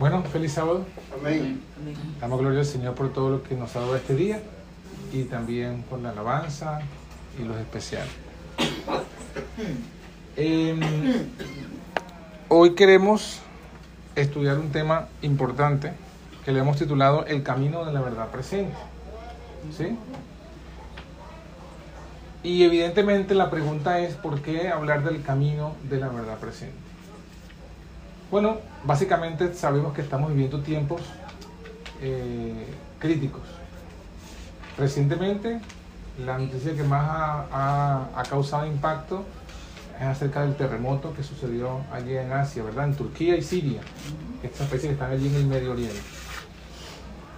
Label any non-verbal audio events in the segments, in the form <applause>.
Bueno, feliz sábado. Amén. Damos gloria al Señor por todo lo que nos ha dado este día y también por la alabanza y los especiales. Em, hoy queremos estudiar un tema importante que le hemos titulado El camino de la verdad presente. ¿Sí? Y evidentemente la pregunta es ¿por qué hablar del camino de la verdad presente? Bueno, básicamente sabemos que estamos viviendo tiempos eh, críticos. Recientemente, la noticia que más ha, ha- ha causado impacto es acerca del terremoto que sucedió allí en Asia, ¿verdad? En Turquía y Siria, estas países que están allí en el Medio Oriente.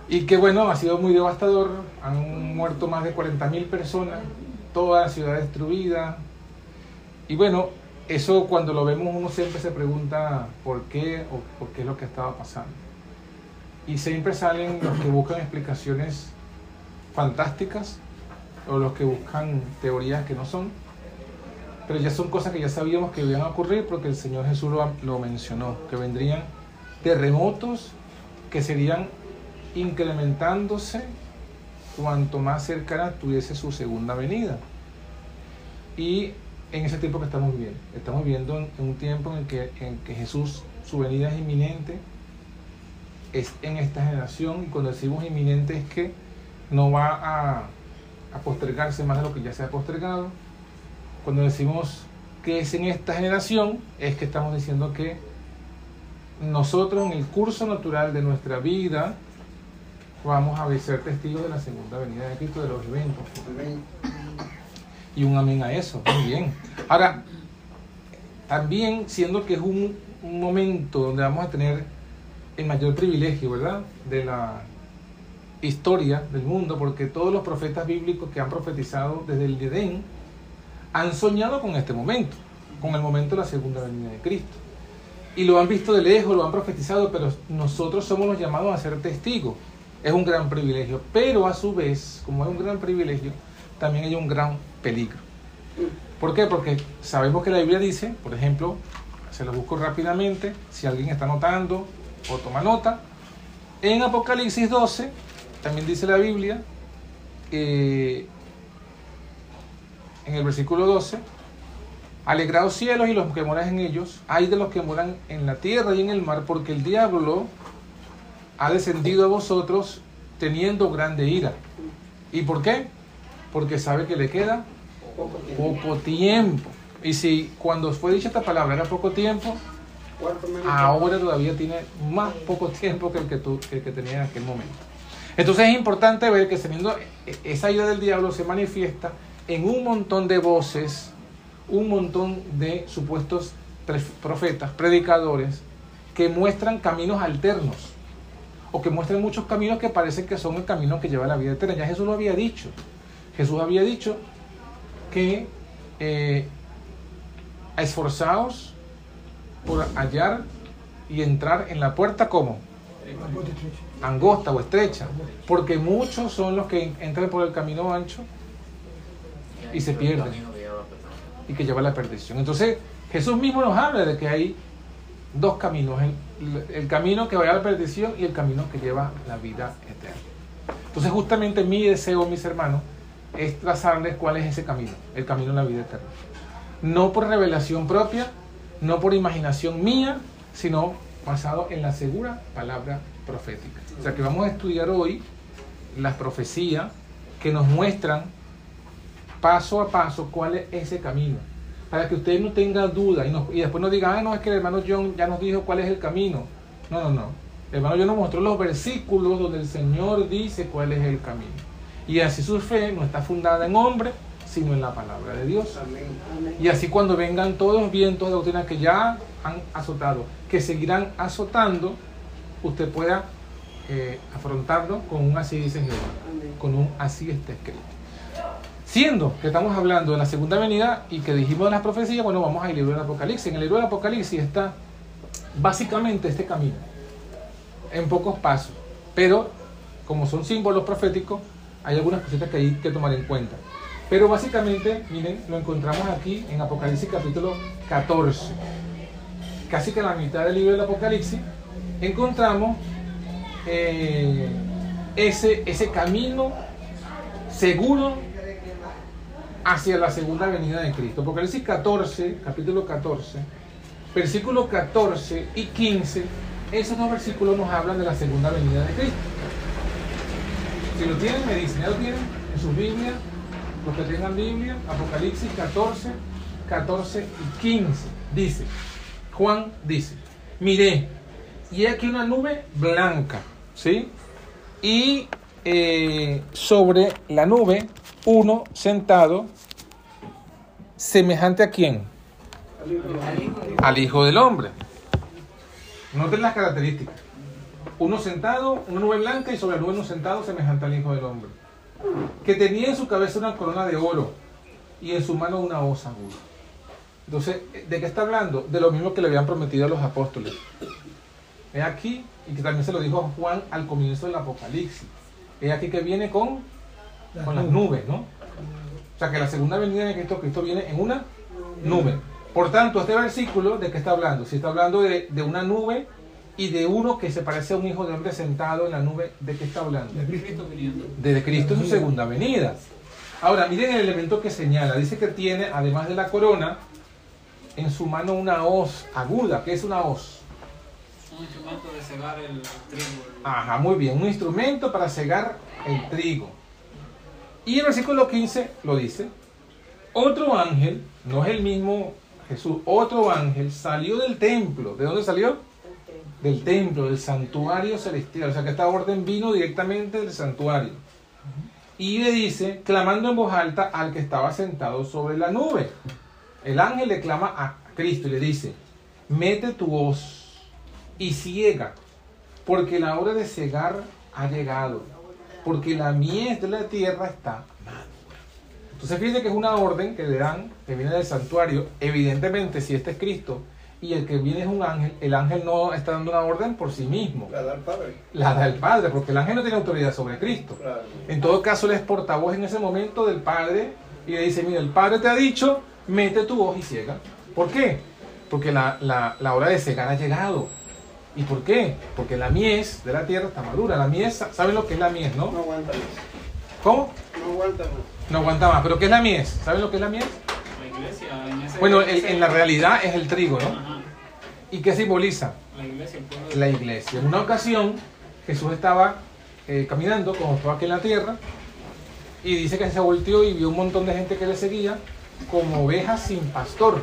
Y que bueno, ha sido muy devastador, han muerto más de 40.000 personas, toda la ciudad destruida. Y bueno, eso cuando lo vemos uno siempre se pregunta por qué o por qué es lo que estaba pasando. Y siempre salen los que buscan explicaciones fantásticas o los que buscan teorías que no son. Pero ya son cosas que ya sabíamos que iban a ocurrir porque el Señor Jesús lo, lo mencionó, que vendrían terremotos que serían incrementándose cuanto más cercana tuviese su segunda venida. Y en ese tiempo que estamos viviendo, estamos viviendo en, un tiempo en el, que, en que Jesús, su venida es inminente, es en esta generación, y cuando decimos inminente es que no va a, a postergarse más de lo que ya se ha postergado. Cuando decimos que es en esta generación, es que estamos diciendo que nosotros en el curso natural de nuestra vida vamos a ser testigos de la segunda venida de Cristo, de los eventos. Y un amén a eso, muy bien. Ahora, también siendo que es un, un momento donde vamos a tener el mayor privilegio, ¿verdad? De la historia del mundo, porque todos los profetas bíblicos que han profetizado desde el Edén han soñado con este momento, con el momento de la segunda venida de Cristo. Y lo han visto de lejos, lo han profetizado, pero nosotros somos los llamados a ser testigos. Es un gran privilegio, pero a su vez, como es un gran privilegio, también hay un gran peligro. ¿Por qué? Porque sabemos que la Biblia dice, por ejemplo, se lo busco rápidamente, si alguien está notando o toma nota, en Apocalipsis 12, también dice la Biblia, eh, en el versículo 12, alegrados cielos y los que moran en ellos, hay de los que moran en la tierra y en el mar, porque el diablo ha descendido a vosotros teniendo grande ira. ¿Y por qué? Porque sabe que le queda Poco tiempo. Y si cuando fue dicha esta palabra era poco tiempo, ahora todavía tiene más poco tiempo que el que, tú, que el que tenía en aquel momento. Entonces es importante ver que teniendo esa ira del diablo se manifiesta en un montón de voces, un montón de supuestos profetas, predicadores, que muestran caminos alternos o que muestran muchos caminos que parecen que son el camino que lleva a la vida eterna. Ya Jesús lo había dicho. Jesús había dicho que eh, esforzaos por hallar y entrar en la puerta como angosta o estrecha, porque muchos son los que entran por el camino ancho y se pierden y que lleva a la perdición. Entonces Jesús mismo nos habla de que hay dos caminos, el, el camino que va a la perdición y el camino que lleva la vida eterna. Entonces justamente mi deseo, mis hermanos, es trazarles cuál es ese camino, el camino a la vida eterna. No por revelación propia, no por imaginación mía, sino basado en la segura palabra profética. O sea que vamos a estudiar hoy las profecías que nos muestran paso a paso cuál es ese camino. Para que usted no tenga duda y, no- y después no diga, ah, no, es que el hermano John ya nos dijo cuál es el camino. No, no, no. El hermano John nos mostró los versículos donde el Señor dice cuál es el camino. Y así su fe no está fundada en hombre, sino en la palabra de Dios. Amén. Amén. Y así cuando vengan todos los vientos de doctrina que ya han azotado, que seguirán azotando, usted pueda eh, afrontarlo con un así dice Jehová, Amén. con un así está escrito. Siendo que estamos hablando de la segunda venida y que dijimos de las profecías, bueno, vamos al libro del Apocalipsis. En el libro del Apocalipsis está básicamente este camino, en pocos pasos, pero como son símbolos proféticos, hay algunas cositas que hay que tomar en cuenta. Pero básicamente, miren, lo encontramos aquí en Apocalipsis capítulo 14. Casi que la mitad del libro del Apocalipsis encontramos eh, ese, ese camino seguro hacia la segunda venida de Cristo. Apocalipsis 14, capítulo 14, versículos 14 y 15, esos dos versículos nos hablan de la segunda venida de Cristo. Si lo tienen, me dicen, ¿ya lo tienen en sus Biblias? Los que tengan Biblia, Apocalipsis 14, 14 y 15. Dice, Juan dice, miré, y aquí una nube blanca, ¿sí? Y eh, sobre la nube, uno sentado, semejante a quién? Al hijo del Hombre. Noten las características. Uno sentado, una nube blanca y sobre la nube uno sentado semejante al Hijo del Hombre. Que tenía en su cabeza una corona de oro y en su mano una hoz aguda. Entonces, ¿de qué está hablando? De lo mismo que le habían prometido a los apóstoles. He aquí, y que también se lo dijo Juan al comienzo del Apocalipsis. He aquí que viene con, con las nubes, ¿no? O sea que la segunda venida de Cristo, Cristo viene en una nube. Por tanto, este versículo, ¿de qué está hablando? Si está hablando de, de una nube y de uno que se parece a un hijo de hombre sentado en la nube, ¿de qué está hablando? Cristo viniendo. De Cristo en su segunda venida. Ahora, miren el elemento que señala. Dice que tiene, además de la corona, en su mano una hoz aguda. ¿Qué es una hoz? Un instrumento de cegar el trigo. Ajá, muy bien. Un instrumento para cegar el trigo. Y el versículo 15 lo dice. Otro ángel, no es el mismo Jesús, otro ángel salió del templo. ¿De dónde salió? Del templo, del santuario celestial. O sea que esta orden vino directamente del santuario. Y le dice, clamando en voz alta al que estaba sentado sobre la nube. El ángel le clama a Cristo y le dice, mete tu voz y ciega, porque la hora de cegar ha llegado, porque la mies de la tierra está madura. Entonces fíjense que es una orden que le dan, que viene del santuario, evidentemente si este es Cristo y el que viene es un ángel, el ángel no está dando una orden por sí mismo, La da al padre. la da el Padre, porque el ángel no tiene autoridad sobre Cristo. Claro. En todo caso, él es portavoz en ese momento del Padre y le dice, mira, el Padre te ha dicho, mete tu voz y ciega. ¿Por qué? Porque la, la- la hora de cegar ha llegado. ¿Y por qué? Porque la mies de la tierra está madura. La mies, ¿saben lo que es la mies, No no? aguanta más. ¿Cómo? No aguanta más. No aguanta más. ¿Pero qué es la mies? ¿Saben lo que es la mies? La iglesia. En ese, Bueno, en, ese- en la realidad es el trigo, ¿no? Ajá. ¿Y qué simboliza? La iglesia, el la iglesia. En una ocasión, Jesús estaba eh, caminando, como estaba aquí en la tierra, y dice que se volteó y vio un montón de gente que le seguía como ovejas sin pastor.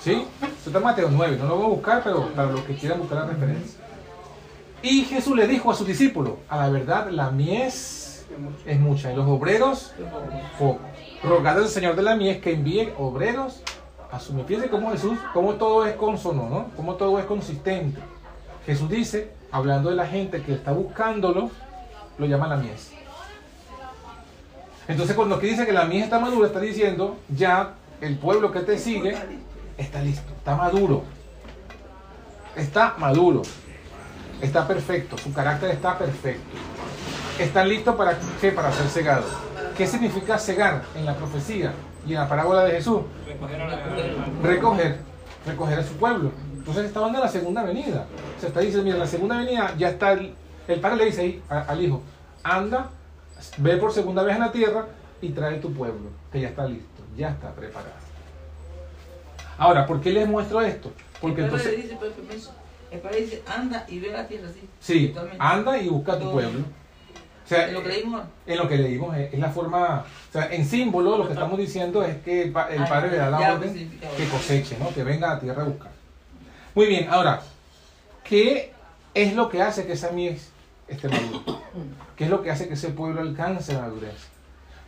¿Sí? Esto está en Mateo 9, no lo voy a buscar, pero para los que quieran buscar la referencia. Y Jesús le dijo a sus discípulos, a la verdad, la mies es mucha y los obreros poco. Rogad al Señor de la mies que envíe obreros a su mies. Fíjense cómo Jesús, cómo todo es consono, ¿no? Cómo todo es consistente. Jesús dice, hablando de la gente que está buscándolo, lo llama la mies. Entonces cuando aquí dice que la mies está madura, está diciendo, ya el pueblo que te sigue está listo, está maduro. Está maduro. Está perfecto, su carácter está perfecto. Están listos para qué? Para ser cegados. ¿Qué significa cegar en la profecía y en la parábola de Jesús? recoger a la, recoger, recoger a su pueblo. Entonces está hablando de la segunda venida. Se está diciendo, mira, la segunda venida ya está, el, el padre le dice ahí a- al hijo, anda, ve por segunda vez a la tierra y trae tu pueblo, que ya está listo, ya está preparado. Ahora, ¿por qué les muestro esto? Porque el padre le entonces, dice, pues, permiso, el padre dice, anda y ve la tierra así. sí, Totalmente. anda y busca a tu pueblo. O sea, Es lo que leímos en lo que leímos es, es la forma, o sea, en símbolo lo que estamos diciendo es que el, Ah, padre le da la orden que coseche, ¿no? Que venga a la tierra a buscar. Muy bien, ahora, ¿qué es lo que hace que esa mies esté madura? ¿Qué es lo que hace que ese pueblo alcance la madurez?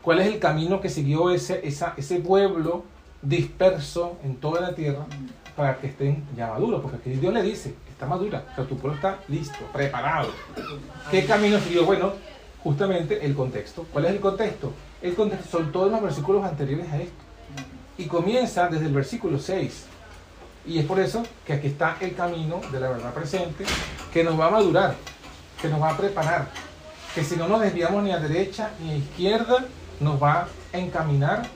¿Cuál es el camino que siguió ese, esa- ese pueblo disperso en toda la tierra para que estén ya maduros? Porque aquí Dios le dice, está madura, o sea, tu pueblo está listo, preparado. ¿Qué camino siguió? Bueno, justamente el contexto. ¿Cuál es el contexto? El contexto son todos los versículos anteriores a esto. Y comienza desde el versículo 6. Y es por eso que aquí está el camino de la verdad presente, que nos va a madurar, que nos va a preparar, que si no nos desviamos ni a derecha ni a izquierda, nos va a encaminar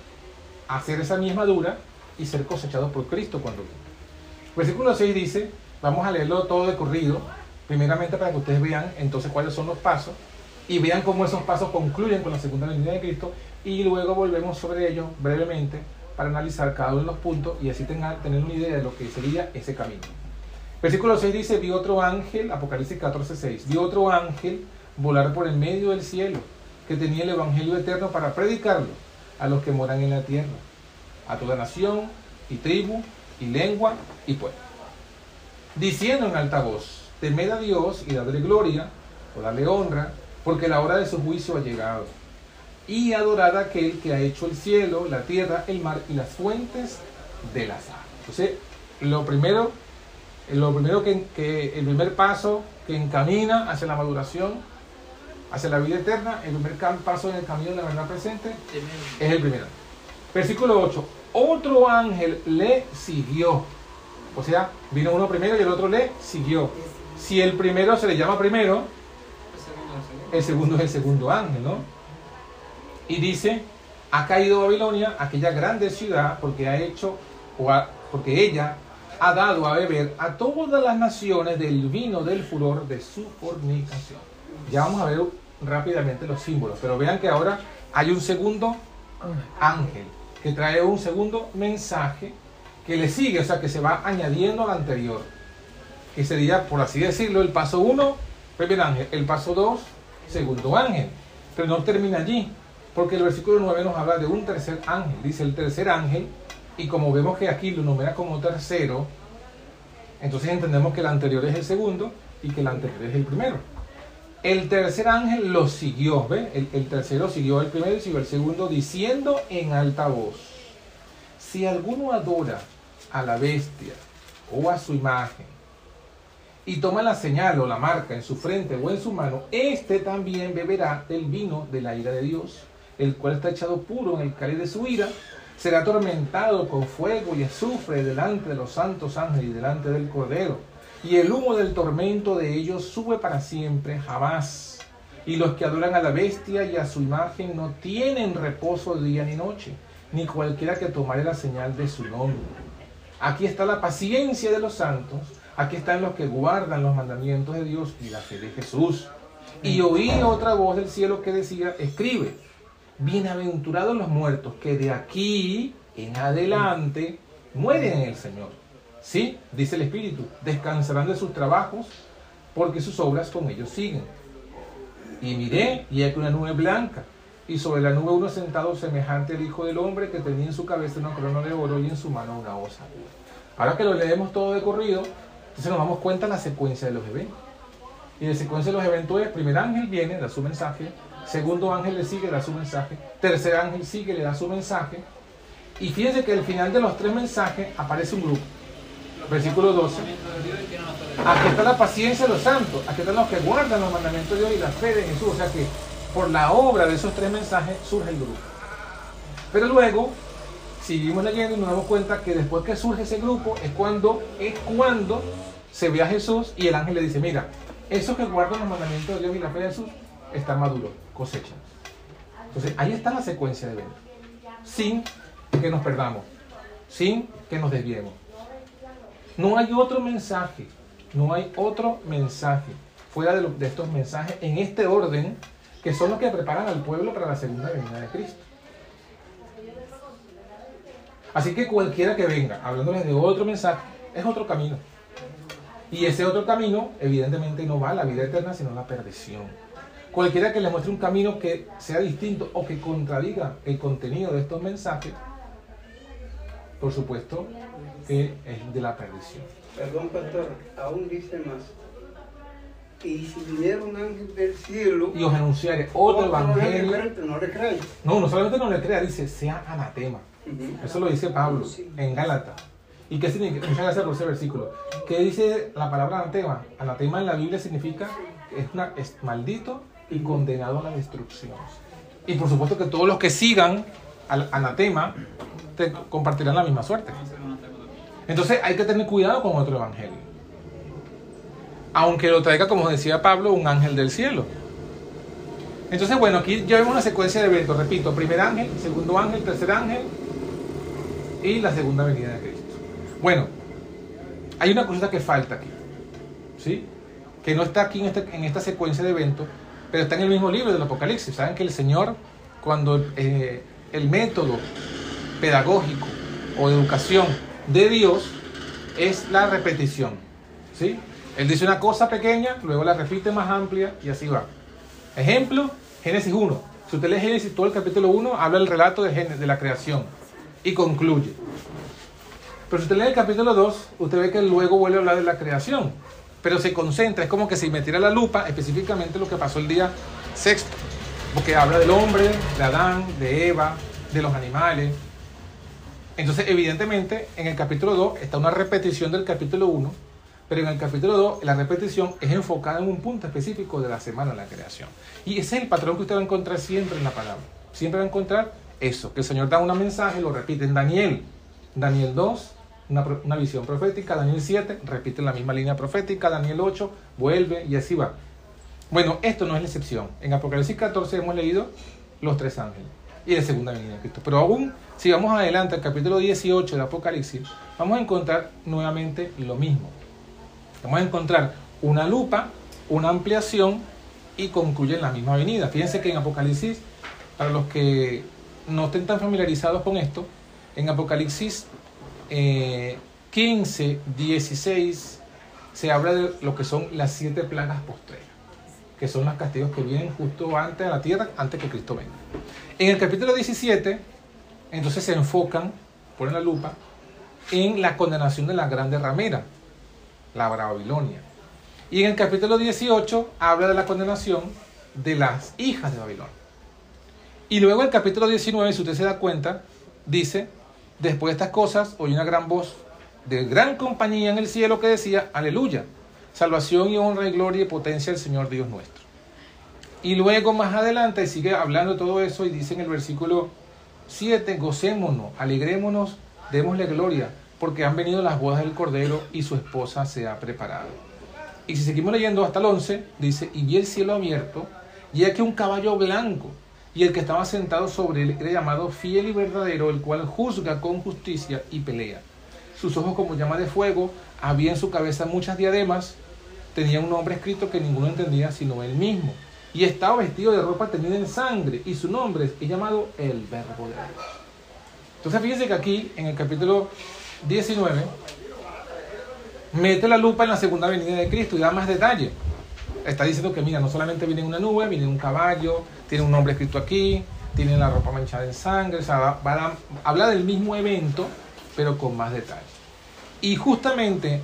a hacer esa misma dura y ser cosechados por Cristo cuando venga. Versículo 6 dice, vamos a leerlo todo de corrido, primeramente para que ustedes vean entonces cuáles son los pasos y vean cómo esos pasos concluyen con la segunda venida de Cristo y luego volvemos sobre ellos brevemente para analizar cada uno de los puntos y así tengan, tener una idea de lo que sería ese camino. Versículo 6 dice, vi otro ángel, Apocalipsis 14, 6, vi otro ángel volar por el medio del cielo, que tenía el Evangelio eterno para predicarlo a los que moran en la tierra, a toda nación y tribu y lengua y pueblo. Diciendo en alta voz, temed a Dios y dadle gloria, o darle honra, porque la hora de su juicio ha llegado. Y adorad a aquel que ha hecho el cielo, la tierra, el mar y las fuentes de las aguas. Entonces, lo primero lo primero que, el primer paso que encamina hacia la maduración, hacia la vida eterna, el primer paso en el camino de la verdad presente es el primero. Versículo 8. Otro ángel le siguió. O sea, vino uno primero y el otro le siguió. Si el primero se le llama primero, el segundo es el segundo ángel, ¿no? Y dice, ha caído Babilonia, aquella grande ciudad, porque ha hecho, o porque ella ha dado a beber a todas las naciones del vino del furor de su fornicación. Ya vamos a ver rápidamente los símbolos, pero vean que ahora hay un segundo ángel que trae un segundo mensaje que le sigue, o sea, que se va añadiendo al anterior, que sería, por así decirlo, el paso 1, primer ángel, el paso 2, segundo ángel, pero no termina allí, porque el versículo 9 nos habla de un tercer ángel, dice el tercer ángel y como vemos que aquí lo numera como tercero, entonces entendemos que el anterior es el segundo y que el anterior es el primero. El tercer ángel lo siguió, ¿ve? El, el tercero siguió al primero y siguió al segundo diciendo en alta voz, si alguno adora a la bestia o a su imagen y toma la señal o la marca en su frente o en su mano, éste también beberá del vino de la ira de Dios, el cual está echado puro en el cáliz de su ira será atormentado con fuego y azufre delante de los santos ángeles y delante del Cordero. Y el humo del tormento de ellos sube para siempre, jamás. Y los que adoran a la bestia y a su imagen no tienen reposo día ni noche, ni cualquiera que tomare la señal de su nombre. Aquí está la paciencia de los santos, aquí están los que guardan los mandamientos de Dios y la fe de Jesús. Y oí otra voz del cielo que decía, escribe bienaventurados los muertos que de aquí en adelante mueren en el Señor. Sí, dice el Espíritu, descansarán de sus trabajos porque sus obras con ellos siguen. Y miré y hay una nube blanca y sobre la nube uno sentado semejante al Hijo del Hombre que tenía en su cabeza una corona de oro y en su mano una osa. Ahora que lo leemos todo de corrido, entonces nos damos cuenta de la secuencia de los eventos. Y la secuencia de los eventos es, primer ángel viene, da su mensaje, Segundo ángel le sigue, da su mensaje. Tercer ángel sigue, le da su mensaje. Y fíjense que al final de los tres mensajes aparece un grupo. Versículo 12. Aquí está la paciencia de los santos. Aquí están los que guardan los mandamientos de Dios y la fe de Jesús. O sea que por la obra de esos tres mensajes surge el grupo. Pero luego seguimos leyendo y nos damos cuenta que después que surge ese grupo es cuando, es cuando se ve a Jesús y el ángel le dice, mira, esos que guardan los mandamientos de Dios y la fe de Jesús están maduros cosechan. Entonces, ahí está la secuencia de eventos. Sin que nos perdamos, sin que nos desviemos. No hay otro mensaje, no hay otro mensaje fuera de, de estos mensajes en este orden que son los que preparan al pueblo para la segunda venida de Cristo. Así que cualquiera que venga hablándoles de otro mensaje es otro camino. Y ese otro camino, evidentemente, no va a la vida eterna, sino a la perdición. Cualquiera que le muestre un camino que sea distinto o que contradiga el contenido de estos mensajes, por supuesto que es de la perdición. Perdón, pastor, aún dice más. Y si viniera un ángel del cielo y os anunciare otro evangelio, no le. No, no solamente no le crea, dice sea anatema. Eso lo dice Pablo en Gálatas. ¿Y qué significa? Ese versículo. ¿Qué dice la palabra anatema? Anatema en la Biblia significa es, una, es maldito y condenado a la destrucción. Y por supuesto que todos los que sigan al anatema te compartirán la misma suerte. Entonces hay que tener cuidado con otro evangelio. Aunque lo traiga, como decía Pablo, un ángel del cielo. Entonces, bueno, aquí ya vemos una secuencia de eventos. Repito, primer ángel, segundo ángel, tercer ángel y la segunda venida de Cristo. Bueno, hay una cosita que falta aquí. ¿Sí? que no está aquí en, este- en esta secuencia de eventos, pero está en el mismo libro del Apocalipsis. Saben que el Señor, cuando eh, el método pedagógico o de educación de Dios es la repetición. ¿sí? Él dice una cosa pequeña, luego la repite más amplia y así va. Ejemplo, Génesis 1. Si usted lee Génesis, todo el capítulo 1 habla el relato de, de la creación y concluye. Pero si usted lee el capítulo 2, usted ve que luego vuelve a hablar de la creación. Pero se concentra, es como que si metiera la lupa específicamente lo que pasó el día sexto. Porque habla del hombre, de Adán, de Eva, de los animales. Entonces, evidentemente, en el capítulo 2 está una repetición del capítulo 1, pero en el capítulo 2 la repetición es enfocada en un punto específico de la semana de la creación. Y ese es el patrón que usted va a encontrar siempre en la palabra. Siempre va a encontrar eso, que el Señor da un mensaje, lo repite en Daniel. Daniel 2, una, visión profética. Daniel 7, repite la misma línea profética. Daniel 8, vuelve y así va. Bueno, esto no es la excepción. En Apocalipsis 14 hemos leído los tres ángeles y la segunda venida de Cristo. Pero aún, si vamos adelante al capítulo 18 de Apocalipsis, vamos a encontrar nuevamente lo mismo. Vamos a encontrar una lupa, una ampliación y concluye en la misma venida. Fíjense que en Apocalipsis, para los que no estén tan familiarizados con esto, en Apocalipsis eh, 15, 16, se habla de lo que son las siete plagas postreras, que son los castigos que vienen justo antes de la tierra, antes que Cristo venga. En el capítulo 17, entonces se enfocan, ponen la lupa, en la condenación de la grande ramera, la Babilonia. Y en el capítulo 18 habla de la condenación de las hijas de Babilonia. Y luego el capítulo 19, si usted se da cuenta, dice, después de estas cosas, oí una gran voz de gran compañía en el cielo que decía, aleluya, salvación y honra y gloria y potencia al Señor Dios nuestro. Y luego más adelante sigue hablando todo eso y dice en el versículo 7, gocémonos, alegrémonos, démosle gloria, porque han venido las bodas del Cordero y su esposa se ha preparado. Y si seguimos leyendo hasta el 11, dice, y vi el cielo abierto, y aquí un caballo blanco, y el que estaba sentado sobre él era llamado fiel y verdadero, el cual juzga con justicia y pelea. Sus ojos como llama de fuego, había en su cabeza muchas diademas, tenía un nombre escrito que ninguno entendía sino él mismo. Y estaba vestido de ropa teñida en sangre, y su nombre es llamado el Verbo de Dios. Entonces fíjense que aquí, en el capítulo 19, mete la lupa en la segunda venida de Cristo y da más detalle. Está diciendo que, mira, no solamente viene una nube, viene un caballo, tiene un nombre escrito aquí, tiene la ropa manchada en sangre, o va a- habla del mismo evento, pero con más detalle. Y justamente,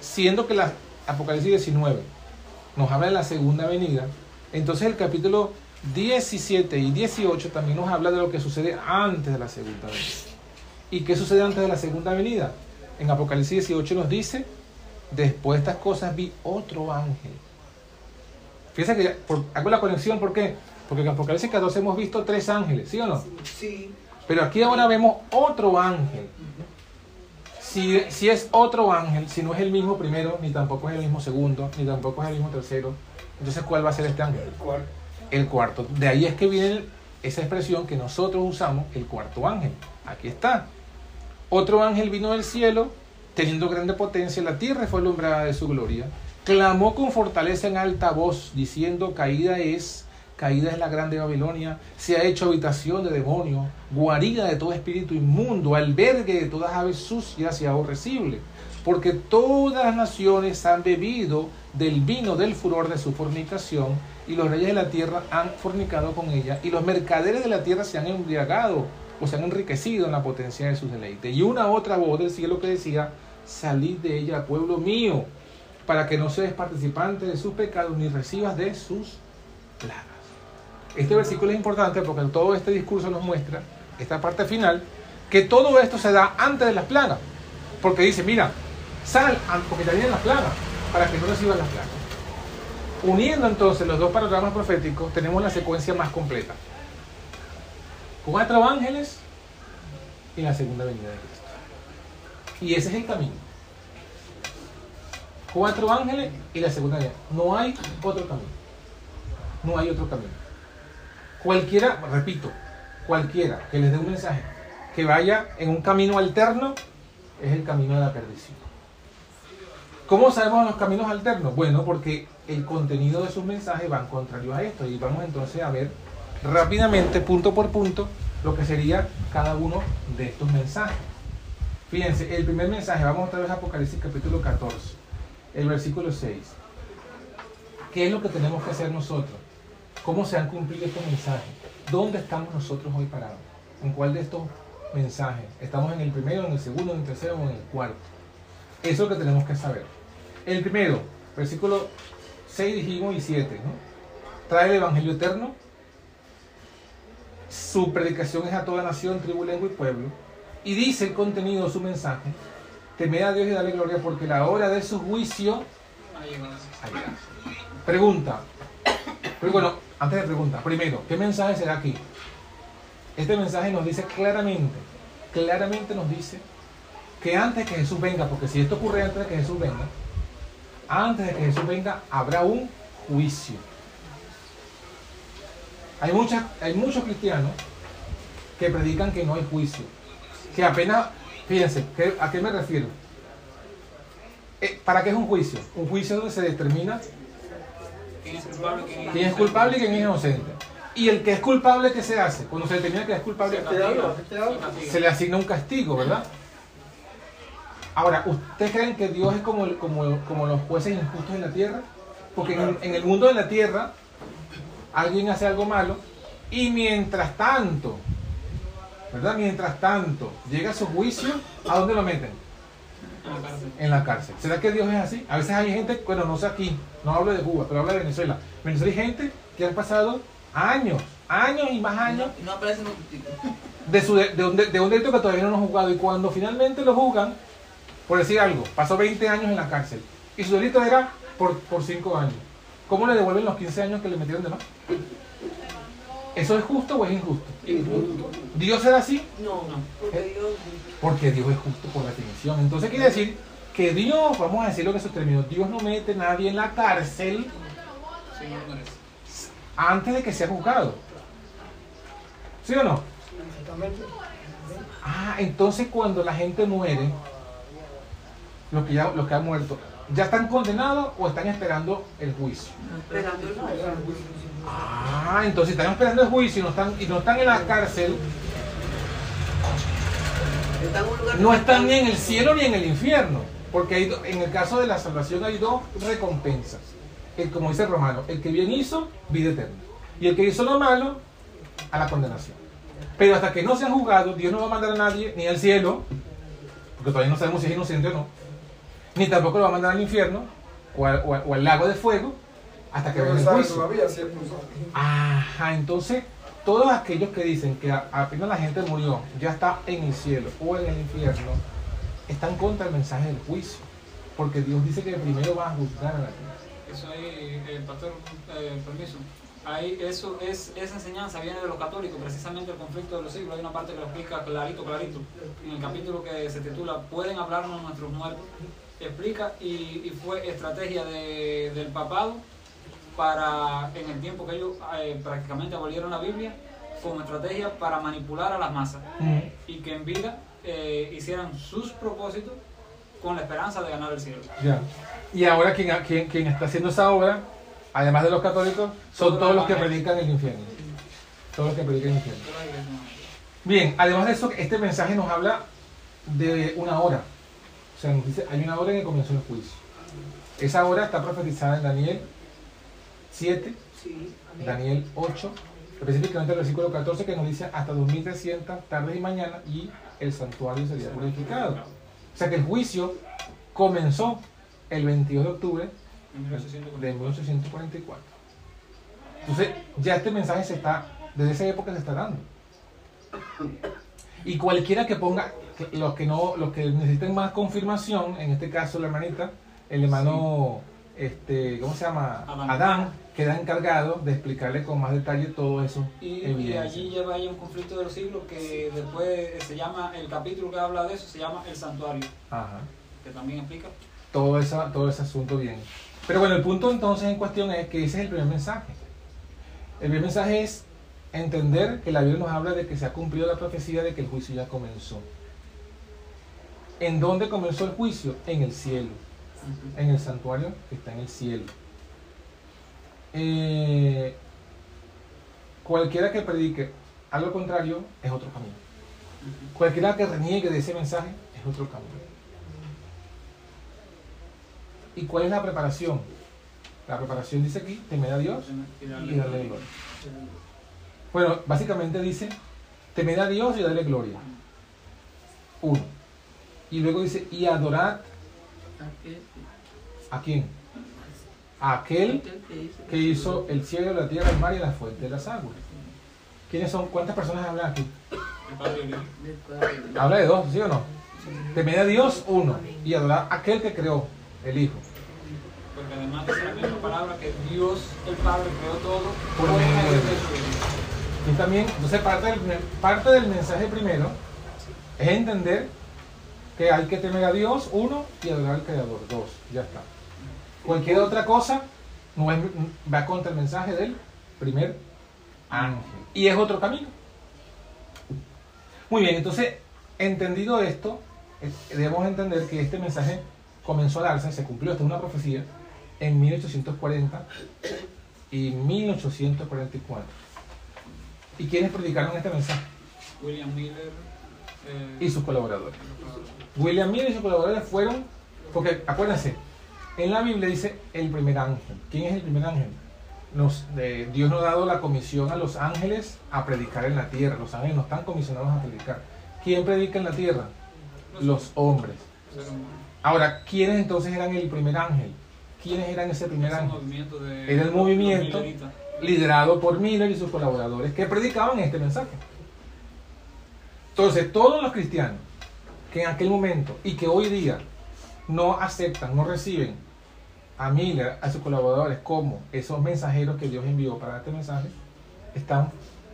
siendo que la Apocalipsis 19 nos habla de la segunda venida, entonces el capítulo 17 y 18 también nos habla de lo que sucede antes de la segunda venida. ¿Y qué sucede antes de la segunda venida? En Apocalipsis 18 nos dice, después de estas cosas vi otro ángel. Fíjense que por- hago la conexión, ¿por qué? Porque en Apocalipsis 14 hemos visto tres ángeles, ¿sí o no? Sí, Pero aquí ahora vemos otro ángel. Si, si es otro ángel, si no es el mismo primero, ni tampoco es el mismo segundo, ni tampoco es el mismo tercero, entonces ¿cuál va a ser este ángel? el cuarto. El cuarto. De ahí es que viene esa expresión que nosotros usamos, el cuarto ángel. Aquí está. Otro ángel vino del cielo, teniendo grande potencia, la tierra fue alumbrada de su gloria. Clamó con fortaleza en alta voz, diciendo, caída es, caída es la grande Babilonia, se ha hecho habitación de demonios, guarida de todo espíritu inmundo, albergue de todas aves sucias y aborrecibles, porque todas las naciones han bebido del vino del furor de su fornicación, y los reyes de la tierra han fornicado con ella, y los mercaderes de la tierra se han embriagado o se han enriquecido en la potencia de sus deleites. Y una otra voz del cielo que decía, salid de ella, pueblo mío, para que no seas participante de sus pecados ni recibas de sus plagas. Este versículo es importante porque todo este discurso nos muestra, esta parte final, que todo esto se da antes de las plagas. Porque dice, mira, sal, porque te vienen las plagas, para que no recibas las plagas. Uniendo entonces los dos panoramas proféticos, tenemos la secuencia más completa. Cuatro ángeles y la segunda venida de Cristo. Y ese es el camino. Cuatro ángeles y la segunda venida. No hay otro camino. No hay otro camino. Cualquiera, repito, cualquiera que les dé un mensaje que vaya en un camino alterno es el camino de la perdición. ¿Cómo sabemos los caminos alternos? Bueno, porque el contenido de sus mensajes van contrario a esto y vamos entonces a ver rápidamente, punto por punto, lo que sería cada uno de estos mensajes. Fíjense, el primer mensaje, vamos otra vez a Apocalipsis capítulo 14, el versículo 6. ¿Qué es lo que tenemos que hacer nosotros? ¿Cómo se han cumplido estos mensajes? ¿Dónde estamos nosotros hoy parados? ¿En cuál de estos mensajes? ¿Estamos en el primero, en el segundo, en el tercero o en el cuarto? Eso es lo que tenemos que saber. El primero, versículo 6 dijimos y 7, ¿no? Trae el Evangelio eterno. Su predicación es a toda nación, tribu, lengua y pueblo. Y dice el contenido de su mensaje, temed a Dios y dale gloria porque la hora de su juicio. Pregunta. Pero bueno, antes de preguntar, primero, ¿qué mensaje será aquí? Este mensaje nos dice claramente, claramente nos dice que antes de que Jesús venga, porque si esto ocurre antes de que Jesús venga, antes de que Jesús venga habrá un juicio. Hay, muchas, hay muchos cristianos que predican que no hay juicio, que apenas, fíjense, ¿qué- ¿a qué me refiero? Eh, ¿Para qué es un juicio? Un juicio donde se determina ¿Quién es culpable? ¿Quién, quién es culpable y quién es inocente. Y el que es culpable, ¿qué se hace? Cuando se determina que es culpable, Se le asigna un castigo, ¿verdad? Ahora, ¿ustedes creen que Dios es como, el- como, como los jueces injustos en la tierra? Porque en, en el mundo de la tierra, alguien hace algo malo y mientras tanto, ¿verdad? Mientras tanto, llega su juicio, ¿a dónde lo meten? En la cárcel. en la cárcel. ¿Será que Dios es así? A veces hay gente, bueno, no sé aquí, no hablo de Cuba, pero hablo de Venezuela. En Venezuela hay gente que han pasado años, años y más años no, y no aparece en un tico. de, su, de, de un, de un delito que todavía no lo han juzgado. Y cuando finalmente lo juzgan, por decir algo, pasó 20 años en la cárcel y su delito era por, por 5 años. ¿Cómo le devuelven los 15 años que le metieron de más? ¿Eso es justo o es injusto? Injusto. ¿Dios será así? No, porque Dios. Porque Dios es justo por definición. Entonces quiere decir que Dios, vamos a decirlo que esos términos, Dios no mete a nadie en la cárcel no lo antes de que sea juzgado. ¿Sí o no? Exactamente. Ah, entonces cuando la gente muere, los que, ya, los que han muerto, ¿ya están condenados o están esperando el juicio? Esperando el juicio. Ah, entonces están esperando el juicio y no están, y no están en la cárcel, no están ni en el cielo ni en el infierno. Porque hay en el caso de la salvación hay dos recompensas. El, como dice Romano, el que bien hizo, vida eterna. Y el que hizo lo malo, a la condenación. Pero hasta que no sea juzgado, Dios no va a mandar a nadie ni al cielo, porque todavía no sabemos si es inocente o no, ni tampoco lo va a mandar al infierno o al, o al- o al lago de fuego, hasta que No venga el juicio. todavía si. Ajá, entonces todos aquellos que dicen que apenas la gente murió, ya está en el cielo o en el infierno, están contra el mensaje del juicio. Porque Dios dice que primero va a juzgar a la tierra. Eso ahí, eh, pastor, eh, permiso. Ahí eso es, esa enseñanza viene de los católicos, precisamente el conflicto de los siglos. Hay una parte que lo explica clarito, clarito. En el capítulo que se titula ¿Pueden hablarnos nuestros muertos? Explica y, y fue estrategia de- del papado para, en el tiempo que ellos eh, prácticamente abolieron la Biblia, como estrategia para manipular a las masas y que en vida eh, hicieran sus propósitos con la esperanza de ganar el cielo. Ya. Y ahora quien, quien, quien está haciendo esa obra, además de los católicos, son Todos todos los los que predican el infierno. Todos los que predican el infierno. Bien, además de eso, este mensaje nos habla de una hora. O sea, nos dice, hay una hora en que comenzó el juicio. Esa hora está profetizada en Daniel 7, Sí, amén. Daniel 8, específicamente el versículo 14 que nos dice hasta 2300 tardes y mañana y el santuario sería purificado. O sea que el juicio comenzó el 22 de octubre de 1840. 1844. Entonces, ya este mensaje se está, desde esa época se está dando. Y cualquiera que ponga, los que no, los que necesiten más confirmación, en este caso la hermanita, el hermano, este, ¿cómo se llama? Adán. Adán, queda encargado de explicarle con más detalle todo eso. Y, allí lleva ahí un conflicto de los siglos que después eh, se llama, el capítulo que habla de eso se llama el santuario, Ajá. que también explica. todo, esa, todo ese asunto bien. Pero bueno, el punto entonces en cuestión es que ese es el primer mensaje. El primer mensaje es entender que la Biblia nos habla de que se ha cumplido la profecía de que el juicio ya comenzó. ¿En dónde comenzó el juicio? En el cielo. en el santuario que está en el cielo. Eh, cualquiera que predique algo contrario es otro camino. Cualquiera que reniegue de ese mensaje es otro camino. ¿Y cuál es la preparación? La preparación dice aquí, temer a Dios Y darle gloria. Bueno, básicamente dice, temer a Dios y darle gloria. Uno. Y luego dice, y adorad a quién? A aquel que hizo el cielo, la tierra, el mar y la fuente de las aguas. ¿Quiénes son? ¿Cuántas personas hablan aquí? El Padre y el Hijo. del Padre. Habla de dos, ¿sí o no? Temer a Dios, uno. Y adorar a aquel que creó, el Hijo. Porque además dice la misma palabra que Dios, el Padre, creó todo Por medio de de Dios. Y también, entonces parte del, parte del mensaje primero es entender que hay que temer a Dios, uno, y adorar al Creador, dos, ya está. Cualquier otra cosa no es- va contra el mensaje del primer ángel. Y es otro camino. Muy bien, entonces, entendido esto, eh, debemos entender que este mensaje comenzó a darse, se cumplió, esta es una profecía, en 1840 y 1844. ¿Y quiénes predicaron este mensaje? William Miller eh, Y sus colaboradores. William Miller y sus colaboradores fueron, porque acuérdense, en la Biblia dice el primer ángel. ¿Quién es el primer ángel? Nos, eh, Dios nos ha dado la comisión a los ángeles a predicar en la tierra. Los ángeles no están comisionados a predicar. ¿Quién predica en la tierra? Los hombres. Ahora, ¿quiénes entonces eran el primer ángel? ¿Quiénes eran ese primer Ese ángel? de Era el movimiento. Liderado por Miller y sus colaboradores que predicaban este mensaje. Entonces, todos los cristianos que en aquel momento y que hoy día no aceptan, no reciben a Miller, a sus colaboradores como esos mensajeros que Dios envió para este mensaje, están,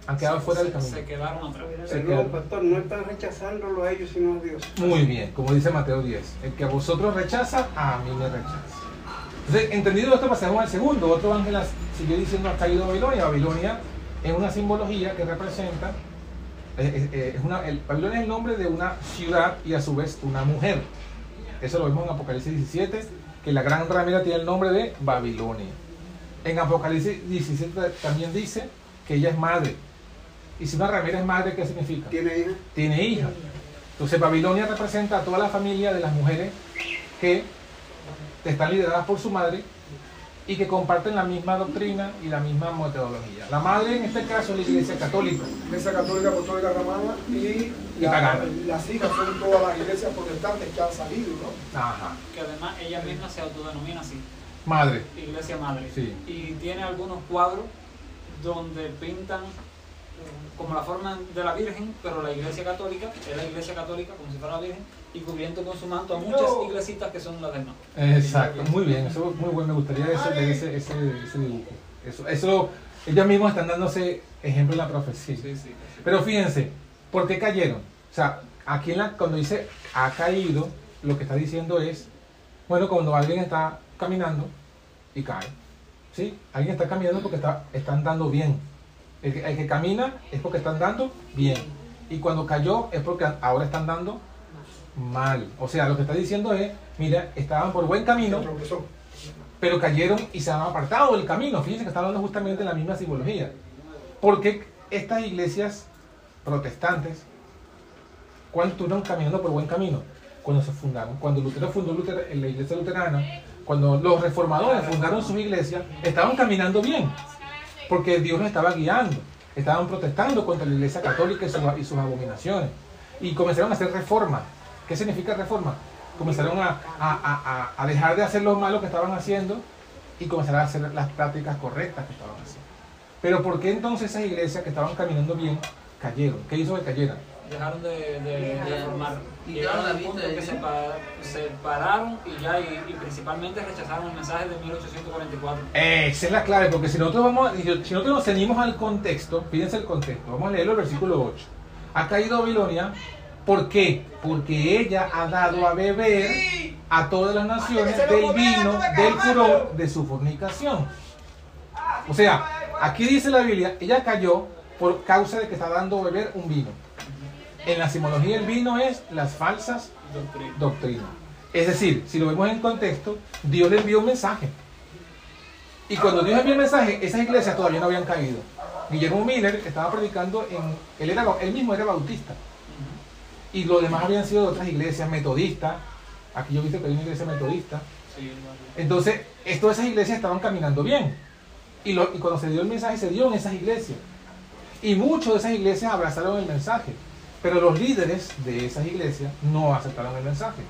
han quedado Se- fuera del camino. Se quedaron atrás. Se Pero queda- no, pastor, no están rechazándolo a ellos, sino a Dios. Muy bien, como dice Mateo 10, el que a vosotros rechaza, a mí me rechaza. Entonces, entendido esto, pasamos al segundo. Otro ángel siguió diciendo ha caído Babilonia. Babilonia es una simbología que representa, eh, eh, es una, el, Babilonia es el nombre de una ciudad y a su vez una mujer. Eso lo vemos en Apocalipsis 17, que la gran ramera tiene el nombre de Babilonia. En Apocalipsis 17 también dice que ella es madre. Y si una ramera es madre, ¿qué significa? ¿Tiene hija? tiene hija. Entonces Babilonia representa a toda la familia de las mujeres que están lideradas por su madre y que comparten la misma doctrina y la misma metodología. La madre en este caso es la iglesia católica. Iglesia Católica Apostólica Romana y, Y pagana. las hijas son todas las iglesias protestantes que han salido, ¿no? Ajá. Que además ella misma se autodenomina así, Madre. Iglesia Madre. Sí. Y tiene algunos cuadros donde pintan como la forma de la Virgen, pero la Iglesia Católica es la Iglesia Católica como si fuera la Virgen y cubriendo con su manto a muchas iglesitas que son las demás. Exacto, muy bien, eso es muy bueno, me gustaría ese, ese, ese, ese dibujo. Eso, eso, ellos mismos están dándose ejemplo en la profecía. Sí, sí. Pero fíjense, ¿por qué cayeron? O sea, aquí en la, cuando dice ha caído, lo que está diciendo es, bueno, cuando alguien está caminando y cae, ¿sí? Alguien está caminando porque está, están dando bien. El que, el que camina es porque están dando bien. Y cuando cayó es porque ahora están dando mal. O sea, lo que está diciendo es, mira, estaban por buen camino, pero cayeron y se han apartado del camino. Fíjense que está hablando justamente de la misma simbología. Porque estas iglesias protestantes, cuando estuvieron caminando por buen camino? Cuando se fundaron. Cuando Lutero fundó la iglesia luterana, cuando los reformadores fundaron sus iglesias, estaban caminando bien. Porque Dios los estaba guiando. Estaban protestando contra la iglesia católica y, sus- y sus abominaciones. Y comenzaron a hacer reformas. ¿Qué significa reforma? Comenzaron a, a- a- a- a dejar de hacer lo malo que estaban haciendo y comenzaron a hacer las prácticas correctas que estaban haciendo. Pero ¿por qué entonces esas iglesias que estaban caminando bien cayeron? ¿Qué hizo que cayeran? Dejaron de, de, de formar. Y Llegaron la al vista punto de que se, pa- se pararon y ya, y, y principalmente rechazaron el mensaje de 1844. Esa es la clave, porque si nosotros vamos, si nosotros nos ceñimos al contexto, fíjense el contexto, vamos a leerlo el versículo 8. Ha caído Babilonia, ¿por qué? Porque ella ha dado a beber a todas las naciones del vino del furor de su fornicación. O sea, aquí dice la Biblia, ella cayó por causa de que está dando a beber un vino. En la simbología el vino es las falsas Doctrina. doctrina. Es decir, si lo vemos en contexto, Dios le envió un mensaje. Y cuando Dios envió el mensaje, esas iglesias todavía no habían caído. Guillermo Miller estaba predicando en. Él, era, él mismo era bautista. Y los demás habían sido de otras iglesias metodistas. Aquí yo viste que hay una iglesia metodista. Entonces, es- todas esas iglesias estaban caminando bien. Y, lo- y cuando se dio el mensaje, se dio en esas iglesias. Y muchos de esas iglesias abrazaron el mensaje. Pero los líderes de esas iglesias no aceptaron el mensaje.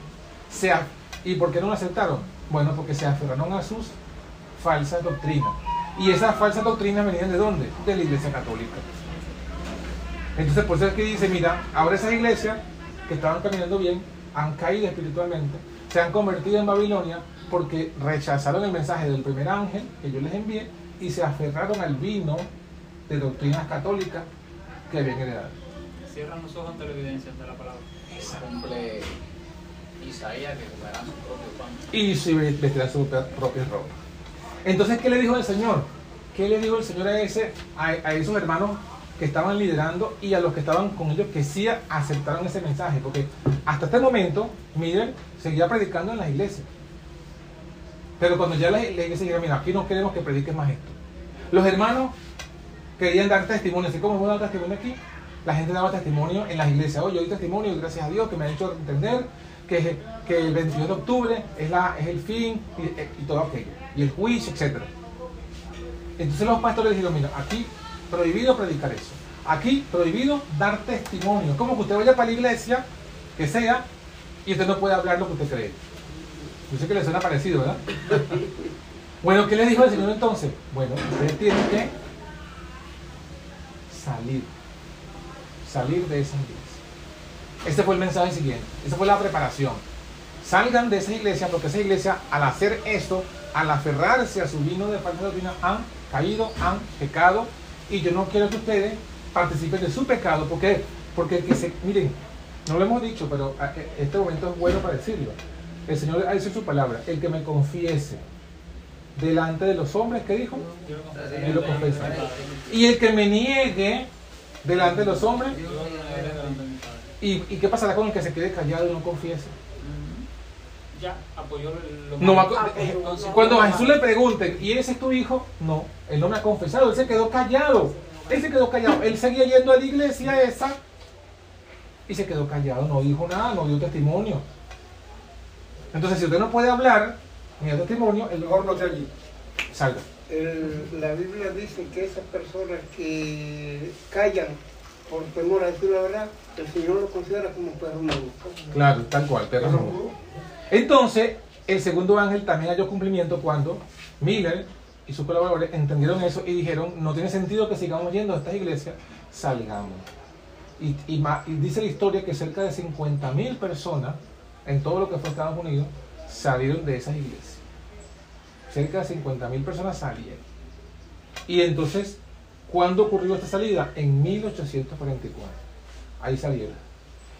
Se a- ¿Y por qué no lo aceptaron? Bueno, porque se aferraron a sus falsas doctrinas. Y esas falsas doctrinas venían de dónde? De la iglesia católica. Entonces, por eso es que dice, mira, ahora esas iglesias que estaban caminando bien han caído espiritualmente, se han convertido en Babilonia porque rechazaron el mensaje del primer ángel que yo les envié y se aferraron al vino de doctrinas católicas que habían heredado. Cierran los ojos ante la evidencia, ante la palabra. cumple Isaías que comerán su propio pan. y se vestirán su propia, propia ropa. Entonces, ¿qué le dijo el Señor? ¿Qué le dijo el Señor a, ese, a, a esos hermanos estaban liderando y a los que estaban con ellos que sí aceptaron ese mensaje? Porque hasta este momento, Miller seguía predicando en las iglesias. Pero cuando ya la, iglesia dijo, mira, aquí no queremos que prediques más esto. Los hermanos querían dar testimonio, así como hemos dado testimonio aquí, la gente daba testimonio en las iglesias. Oye, yo doy testimonio gracias a Dios que me ha hecho entender que, que el 22 de octubre es, la, es el fin y, y todo aquello, y el juicio, etc. Entonces los pastores dijeron, mira, aquí prohibido predicar eso. Aquí prohibido dar testimonio. Como que usted vaya para la iglesia, que sea, y usted no puede hablar lo que usted cree. Yo sé que le suena parecido, ¿verdad? <laughs> Bueno, ¿qué le dijo el Señor entonces? Bueno, usted tiene que salir. Salir de esa iglesia. Este fue el mensaje siguiente. Esa fue la preparación. Salgan de esa iglesia porque esa iglesia, al hacer esto, al aferrarse a su vino de falsa doctrina, han caído, han pecado. Y yo no quiero que ustedes participen de su pecado. ¿Por qué? Porque el que se. Miren, no lo hemos dicho, pero a- e- este momento es bueno para decirlo. El Señor ha dicho su palabra. El que me confiese delante de los hombres, ¿qué dijo? Yo lo. Y el que me niegue delante de los hombres. Yo lo negaré delante de mi Padre. ¿Y, y qué pasará con el que se quede callado y no confiese? Ya apoyó lo No va Ah, eh, entonces, cuando a ¿cómo Jesús le pregunten, ¿y ese es tu hijo? No, él no me ha confesado, él se quedó callado. Él se quedó callado. Él seguía yendo a la iglesia esa y se quedó callado, no dijo nada, no dio testimonio. Entonces, si usted no puede hablar ni dar testimonio, él Mejor no esté allí. salga. El- la Biblia dice que esas personas que callan por temor a decir la verdad, el Señor lo considera como perro mudo. Claro, tal cual, perro mudo. Entonces, el segundo ángel también halló cumplimiento cuando Miller y sus colaboradores entendieron eso y dijeron, no tiene sentido que sigamos yendo a estas iglesias, salgamos. Y, dice la historia que cerca de 50 mil personas en todo lo que fue Estados Unidos salieron de esas iglesias. Cerca de 50 mil personas salieron. Y entonces, ¿cuándo ocurrió esta salida? En 1844. Ahí salieron.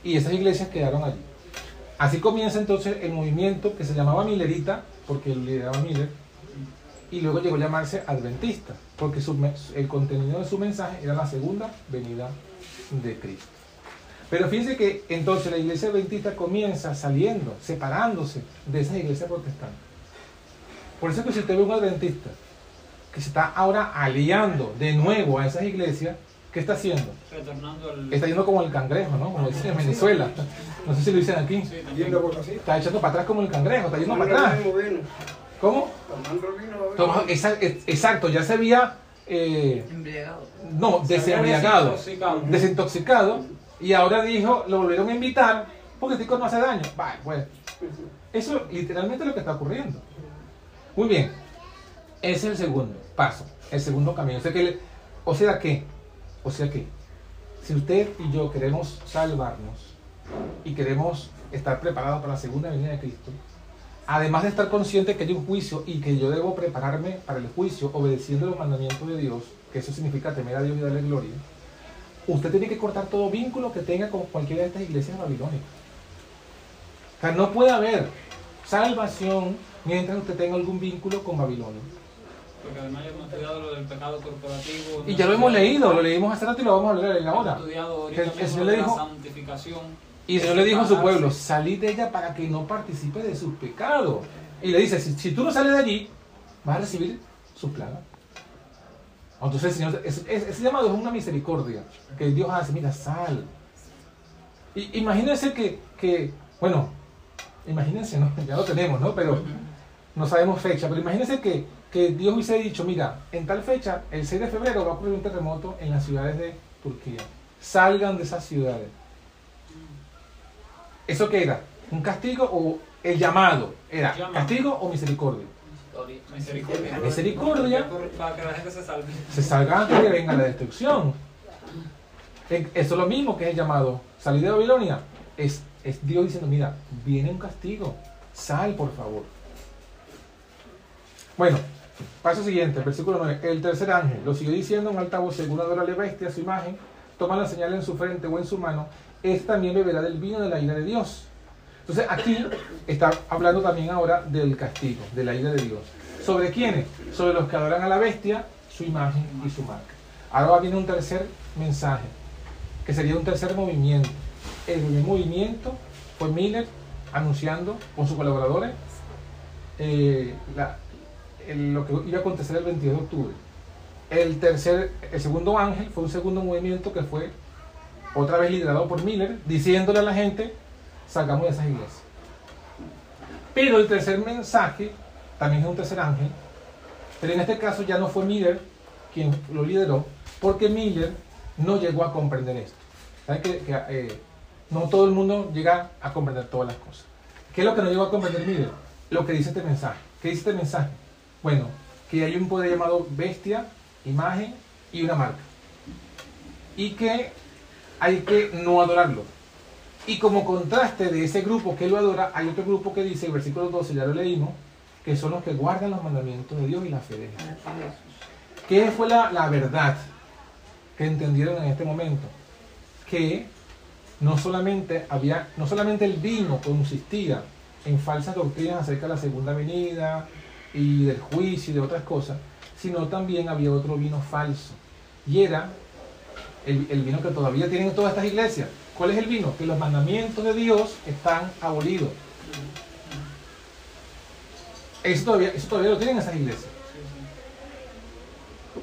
Y esas iglesias quedaron allí. Así comienza entonces el movimiento que se llamaba Millerita, porque lo lideraba Miller, y luego llegó a llamarse Adventista, porque el contenido de su mensaje era la segunda venida de Cristo. Pero fíjense que entonces la iglesia adventista comienza saliendo, separándose de esas iglesias protestantes. Por eso es que si usted ve un adventista que se está ahora aliando de nuevo a esas iglesias, ¿qué está haciendo? Retornando al. Está yendo como el cangrejo, ¿no? Como dicen en Venezuela. No sé si lo dicen aquí. Sí, también. Yendo por así. Está echando para atrás como el cangrejo, está yendo para atrás. el. ¿Cómo? Tomando el vino. Ex- exacto, ya se había, eh, Embriagado. no, desembriagado, desintoxicado. desintoxicado, y ahora dijo, lo volvieron a invitar, porque tico no hace daño. Vale, pues, eso literalmente es lo que está ocurriendo. Muy bien, ese es el segundo paso, el segundo camino. O sea que, le- o sea que, o sea que, si usted y yo queremos salvarnos y queremos estar preparados para la segunda venida de Cristo, además de estar consciente que hay un juicio y que yo debo prepararme para el juicio obedeciendo los mandamientos de Dios, que eso significa temer a Dios y darle gloria, usted tiene que cortar todo vínculo que tenga con cualquiera de estas iglesias babilónicas. O sea, no puede haber salvación mientras usted tenga algún vínculo con Babilonia. Porque además ya hemos estudiado lo del pecado corporativo. Y ya lo hemos leído, lo leímos hace rato y lo vamos a leer ahora. estudiado el- Señor le de la dijo- santificación. Y el Señor le dijo a su pueblo, salid de ella para que no participe de sus pecados. Y le dice, si, si tú no sales de allí, vas a recibir su plaga. Entonces el Señor, es- es- ese llamado es una misericordia que Dios hace, mira, sal. Y, imagínense que, que, bueno, imagínense, ¿no? <laughs> ya lo tenemos, ¿no? Pero no sabemos fecha, pero imagínense que, que Dios hubiese dicho, mira, en tal fecha, el 6 de febrero va a ocurrir un terremoto en las ciudades de Turquía. Salgan de esas ciudades. ¿Eso qué era? ¿Un castigo o el llamado? ¿Era castigo o misericordia? Misericordia. Misericordia Para que la gente se salve. se salga antes de que venga la destrucción. Eso es lo mismo que es el llamado. Salir de Babilonia es, es Dios diciendo, mira, viene un castigo. Sal, por favor. Bueno, paso siguiente, versículo 9. El tercer ángel lo siguió diciendo en alta voz, según adora la bestia, su imagen, toma la señal en su frente o en su mano, este también beberá del vino de la ira de Dios. Entonces aquí está hablando también ahora del castigo, de la ira de Dios. ¿Sobre quiénes? Sobre los que adoran a la bestia, su imagen y su marca. Ahora viene un tercer mensaje, que sería un tercer movimiento. El primer movimiento fue Miller anunciando con sus colaboradores eh, la- el- lo que iba a acontecer el 22 de octubre. El tercer, el segundo ángel fue un segundo movimiento que fue otra vez liderado por Miller, diciéndole a la gente, salgamos de esas iglesias. Pero el tercer mensaje también es un tercer ángel, pero en este caso ya no fue Miller quien lo lideró, porque Miller no llegó a comprender esto. ¿Saben que, que, eh, no todo el mundo llega a comprender todas las cosas? ¿Qué es lo que no llegó a comprender Miller? Lo que dice este mensaje. ¿Qué dice este mensaje? Bueno, que hay un poder llamado bestia, imagen y una marca. Y que hay que no adorarlo. Y como contraste de ese grupo que lo adora, hay otro grupo que dice, el versículo 12, ya lo leímos, que son los que guardan los mandamientos de Dios y la fe de Jesús. ¿Qué fue la, la verdad que entendieron en este momento? Que no solamente, había, no solamente el vino consistía en falsas doctrinas acerca de la segunda venida y del juicio y de otras cosas, sino también había otro vino falso. Y era el, el vino que todavía tienen todas estas iglesias. ¿Cuál es el vino? Que los mandamientos de Dios están abolidos. Eso todavía, eso todavía lo tienen esas iglesias.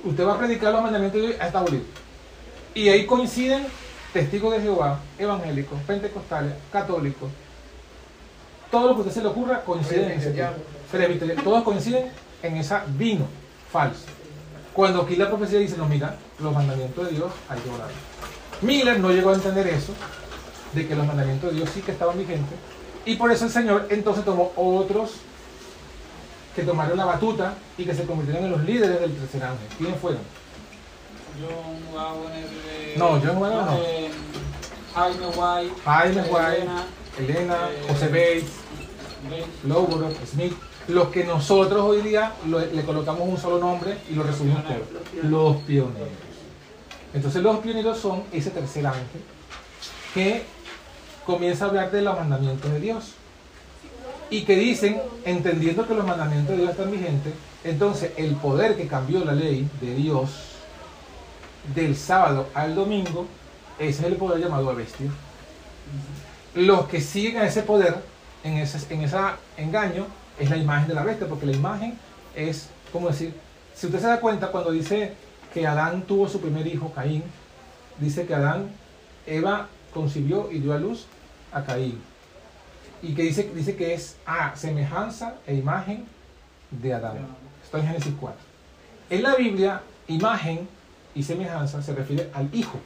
Usted va a predicar los mandamientos de Dios, está abolido. Y ahí coinciden testigos de Jehová, evangélicos, pentecostales, católicos. Todo lo que usted se le ocurra coincide en ese. Presbiterianos, Todos coinciden en ese vino falso. Cuando aquí la profecía dice, no, mira, los mandamientos de Dios hay que orar. Miller no llegó a entender eso, de que los mandamientos de Dios sí que estaban vigentes, y por eso el Señor entonces tomó otros que tomaron la batuta y que se convirtieron en los líderes del tercer ángel. ¿Quiénes fueron? John Wagner. No, John Wagner no. Jaime White. Jaime White, Elena, Elena, eh, José Bates, Bates. Lowborough, Smith, los que nosotros hoy día lo- le colocamos un solo nombre y lo resumimos todo. Los pioneros. Entonces los pioneros son ese tercer ángel que comienza a hablar de los mandamientos de Dios. Y que dicen, entendiendo que los mandamientos de Dios están vigentes, entonces el poder que cambió la ley de Dios del sábado al domingo, ese es el poder llamado a bestia. Los que siguen a ese poder, en ese en esa engaño, es la imagen de la bestia, porque la imagen es, como decir, si usted se da cuenta cuando dice que Adán tuvo su primer hijo, Caín, dice que Adán, Eva concibió y dio a luz a Caín. Y que dice, dice que es a semejanza e imagen de Adán. Está en Génesis 4. En la Biblia, imagen y semejanza se refiere al hijo.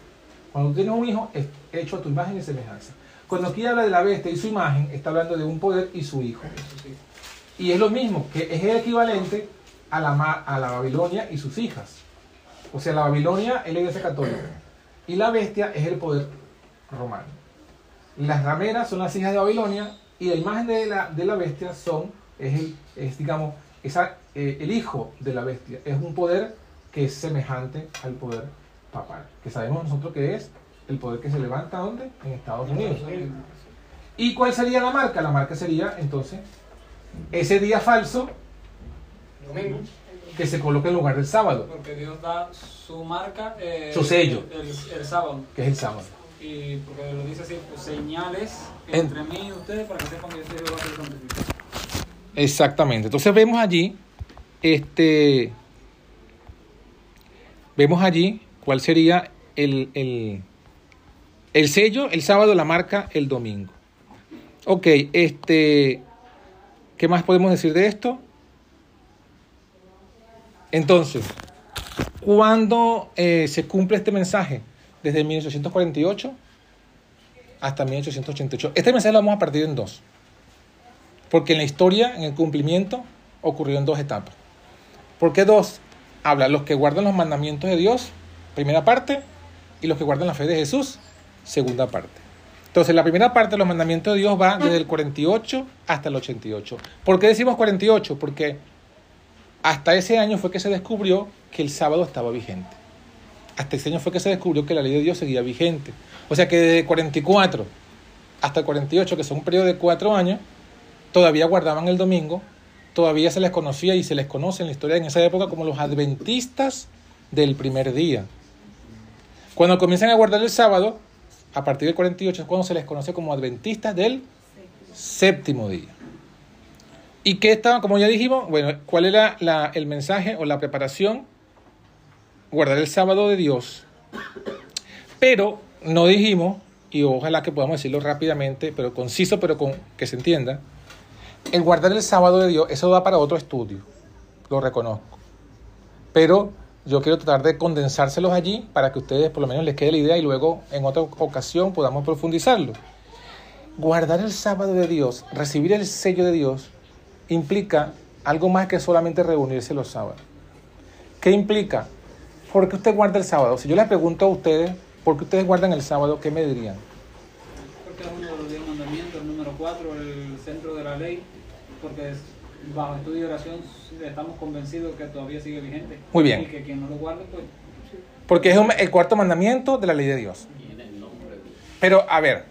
Cuando tienes un hijo, es hecho a tu imagen y semejanza. Cuando aquí habla de la bestia y su imagen, está hablando de un poder y su hijo. Y es lo mismo, que es el equivalente a la, ma- a la Babilonia y sus hijas. O sea, la Babilonia es la iglesia católica. <clears throat> Y la bestia es el poder romano. Las rameras son las hijas de Babilonia y la imagen de la, de la bestia son, es, el, es digamos, esa, eh, el hijo de la bestia. Es un poder que es semejante al poder papal. Que sabemos nosotros que es el poder que se levanta ¿dónde? En Estados Unidos. ¿Y cuál sería la marca? La marca sería entonces ese día falso Domingo. que se coloca en lugar del sábado, Porque Dios da su marca. eh, Su sello. El, el sábado. que es el sábado. y porque lo dice así, pues, señales En- entre mí y ustedes para que sepan que yo soy Jehová que. Exactamente. Entonces vemos allí, este, vemos allí cuál sería el, el, el sello, el sábado, la marca, el domingo. Ok, este, ¿qué más podemos decir de esto? Entonces, ¿cuándo eh, se cumple este mensaje? Desde 1848 hasta 1888. Este mensaje lo vamos a partir en dos. Porque en la historia, en el cumplimiento, ocurrió en dos etapas. ¿Por qué dos? Habla los que guardan los mandamientos de Dios, primera parte, y los que guardan la fe de Jesús, segunda parte. Entonces, la primera parte de los mandamientos de Dios va desde el 48 hasta el 88. ¿Por qué decimos 48? Porque hasta ese año fue que se descubrió que el sábado estaba vigente. Hasta ese año fue que se descubrió que la ley de Dios seguía vigente. O sea que desde 44 hasta el 48, que son un periodo de cuatro años, todavía guardaban el domingo, todavía se les conocía y se les conoce en la historia en esa época como los adventistas del primer día. Cuando comienzan a guardar el sábado, a partir del 48 es cuando se les conoce como adventistas del séptimo día. ¿Y qué estaba, como ya dijimos? Bueno, ¿cuál era el mensaje o la preparación? Guardar el sábado de Dios. Pero no dijimos, y ojalá que podamos decirlo rápidamente, pero conciso, pero que se entienda, el guardar el sábado de Dios, eso da para otro estudio, lo reconozco. Pero yo quiero tratar de condensárselos allí para que ustedes por lo menos les quede la idea y luego en otra ocasión podamos profundizarlo. Guardar el sábado de Dios, recibir el sello de Dios, implica algo más que solamente reunirse los sábados. ¿Qué implica? ¿Por qué usted guarda el sábado? Si yo les pregunto a ustedes, ¿por qué ustedes guardan el sábado? ¿Qué me dirían? Porque es uno de los diez mandamientos, el número 4, el centro de la ley, porque es- bajo estudio y oración estamos convencidos que todavía sigue vigente. Muy bien. Y que quien no lo guarde, pues Porque es un- el cuarto mandamiento de la ley de Dios. Tiene el nombre. Pero, a ver,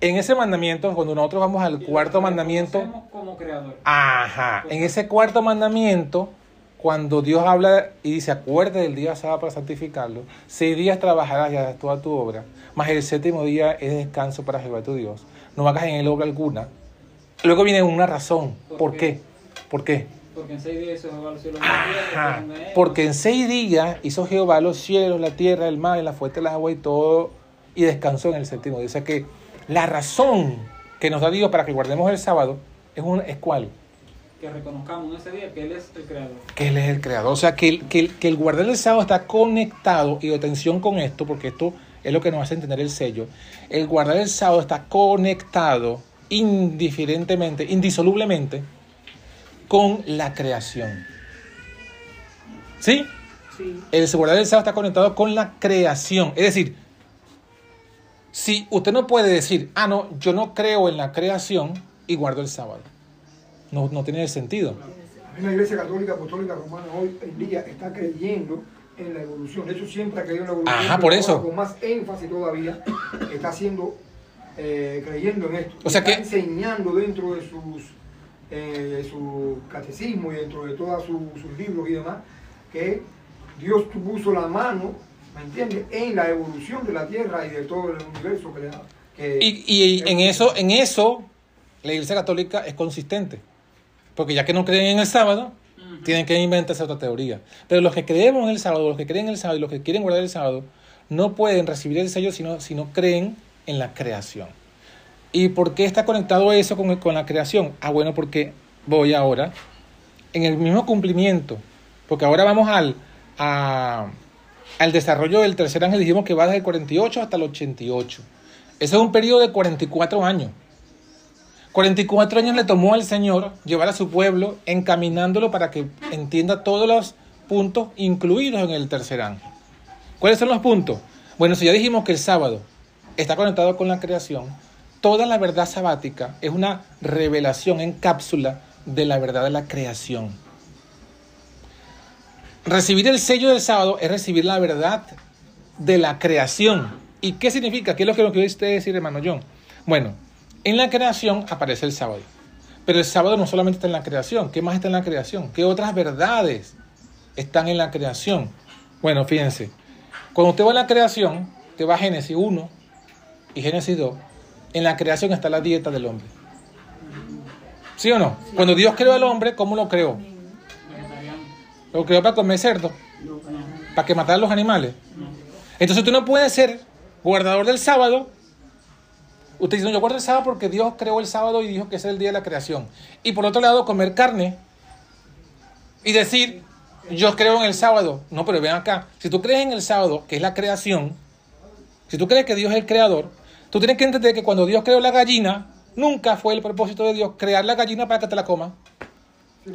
en ese mandamiento, cuando nosotros vamos al cuarto mandamiento, como creador. ajá, en ese cuarto mandamiento, cuando Dios habla y dice, acuérdate del día sábado para santificarlo, seis días trabajarás y harás toda tu obra, mas el séptimo día es descanso para Jehová tu Dios. No hagas en él obra alguna. Luego viene una razón. ¿Por qué? ¿Por qué? Porque en seis días hizo Jehová los cielos y la tierra, porque en seis días hizo Jehová los cielos, la tierra, el mar, la fuente, las aguas y todo, y descansó en el séptimo día. O sea que la razón que nos da Dios para que guardemos el sábado es, un, es cuál? que reconozcamos en ese día que Él es el creador. Que Él es el creador. O sea que el, que el, que el guardar el sábado está conectado, y atención con esto, porque esto es lo que nos hace entender el sello. El guardar el sábado está conectado indiferentemente, indisolublemente, con la creación. ¿Sí? Sí. El guardar el sábado está conectado con la creación. Es decir, si usted no puede decir, ah, no, yo no creo en la creación y guardo el sábado. No, no tiene sentido. La Iglesia Católica Apostólica Romana hoy en día está creyendo en la evolución. De hecho, siempre ha creído en la evolución. Ajá, por eso. Con más énfasis todavía, está haciendo, eh, creyendo en esto. O sea está que- enseñando dentro de sus eh, de su catecismo y dentro de todos sus libros y demás, que Dios puso la mano, ¿me entiendes?, en la evolución de la Tierra y de todo el universo que que- Y, y en eso, en eso, la Iglesia Católica es consistente. Porque ya que no creen en el sábado, tienen que inventarse otra teoría. Pero los que creemos en el sábado, los que creen en el sábado y los que quieren guardar el sábado, no pueden recibir el sello si no, si no creen en la creación. ¿Y por qué está conectado eso con, con la creación? Ah, bueno, porque voy ahora en el mismo cumplimiento. Porque ahora vamos al, a- al desarrollo del tercer ángel, dijimos que va desde el 48 hasta el 88. Ese es un periodo de 44 años. 44 años le tomó al Señor llevar a su pueblo encaminándolo para que entienda todos los puntos incluidos en el tercer ángel. ¿Cuáles son los puntos? Bueno, si ya dijimos que el sábado está conectado con la creación, toda la verdad sabática es una revelación en cápsula de la verdad de la creación. Recibir el sello del sábado es recibir la verdad de la creación. ¿Y qué significa? ¿Qué es lo que nos quiere usted decir, hermano John? Bueno, en la creación aparece el sábado. Pero el sábado no solamente está en la creación. ¿Qué más está en la creación? ¿Qué otras verdades están en la creación? Bueno, fíjense. Cuando usted va a la creación, usted va a Génesis 1, y Génesis 2, en la creación está la dieta del hombre. ¿Sí o no? Cuando Dios creó al hombre, ¿cómo lo creó? Lo creó para comer cerdo, para que matar a los animales. Entonces tú no puedes ser guardador del sábado. Usted dice, yo guardo el sábado porque Dios creó el sábado y dijo que es el día de la creación. Y por otro lado, comer carne y decir, yo creo en el sábado. No, pero ven acá, si tú crees en el sábado, que es la creación, si tú crees que Dios es el creador, tú tienes que entender que cuando Dios creó la gallina, nunca fue el propósito de Dios crear la gallina para que te la coma.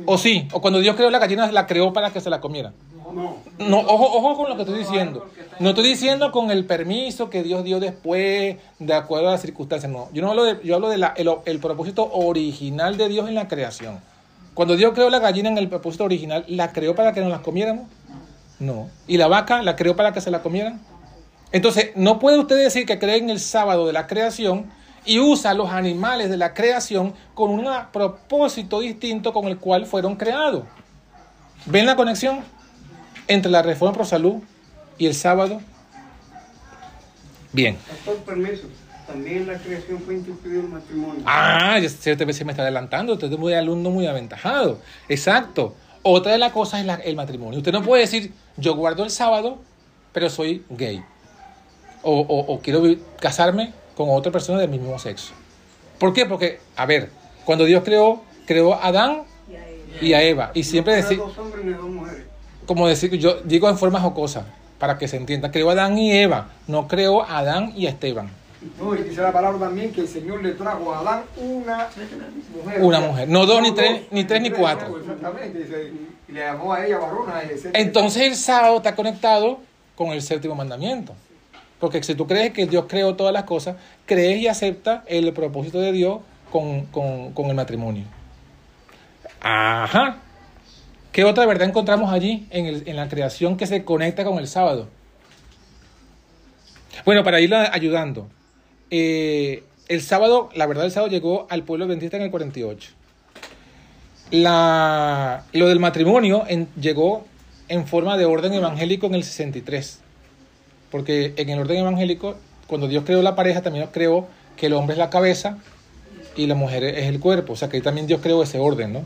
O sí, o cuando Dios creó la gallina, la creó para que se la comiera. No. No, ojo, ojo con lo que estoy diciendo. No estoy diciendo con el permiso que Dios dio después, de acuerdo a las circunstancias. No, yo no hablo de, yo hablo de la, el, el propósito original de Dios en la creación. Cuando Dios creó la gallina en el propósito original, ¿la creó para que nos la comiéramos? No. ¿Y la vaca la creó para que se la comieran? Entonces, no puede usted decir que cree en el sábado de la creación y usa los animales de la creación con un propósito distinto con el cual fueron creados. ¿Ven la conexión entre la reforma pro salud y el sábado? Bien. Pastor, permiso. También la creación fue instituido el matrimonio. Ah, ya se, usted se me está adelantando. Usted es muy alumno muy aventajado. Exacto. Otra de las cosas es la- el matrimonio. Usted no puede decir, yo guardo el sábado, pero soy gay. O, o- o quiero casarme con otra persona del mismo sexo. ¿Por qué? Porque, a ver, cuando Dios creó, creó a Adán y a Eva. Y siempre decir, como decir, yo digo en forma jocosa, para que se entienda, creó a Adán y Eva, no creó a Adán y a Esteban. No, y dice la palabra también que el Señor le trajo a Adán una mujer. Una mujer. No dos, ni tres, ni tres, ni cuatro. exactamente. y le llamó a ella varona. Entonces el sábado está conectado con el séptimo mandamiento. Porque si tú crees que Dios creó todas las cosas, crees y aceptas el propósito de Dios con, con- con el matrimonio. Ajá. ¿Qué otra verdad encontramos allí en, el- en la creación que se conecta con el sábado? Bueno, para irla ayudando. eh, el sábado, la verdad, el sábado llegó al pueblo adventista en el 48. La, lo del matrimonio en- llegó en forma de orden evangélico en el 63. Porque en el orden evangélico, cuando Dios creó la pareja, también creó que el hombre es la cabeza y la mujer es el cuerpo. O sea que ahí también Dios creó ese orden, ¿no?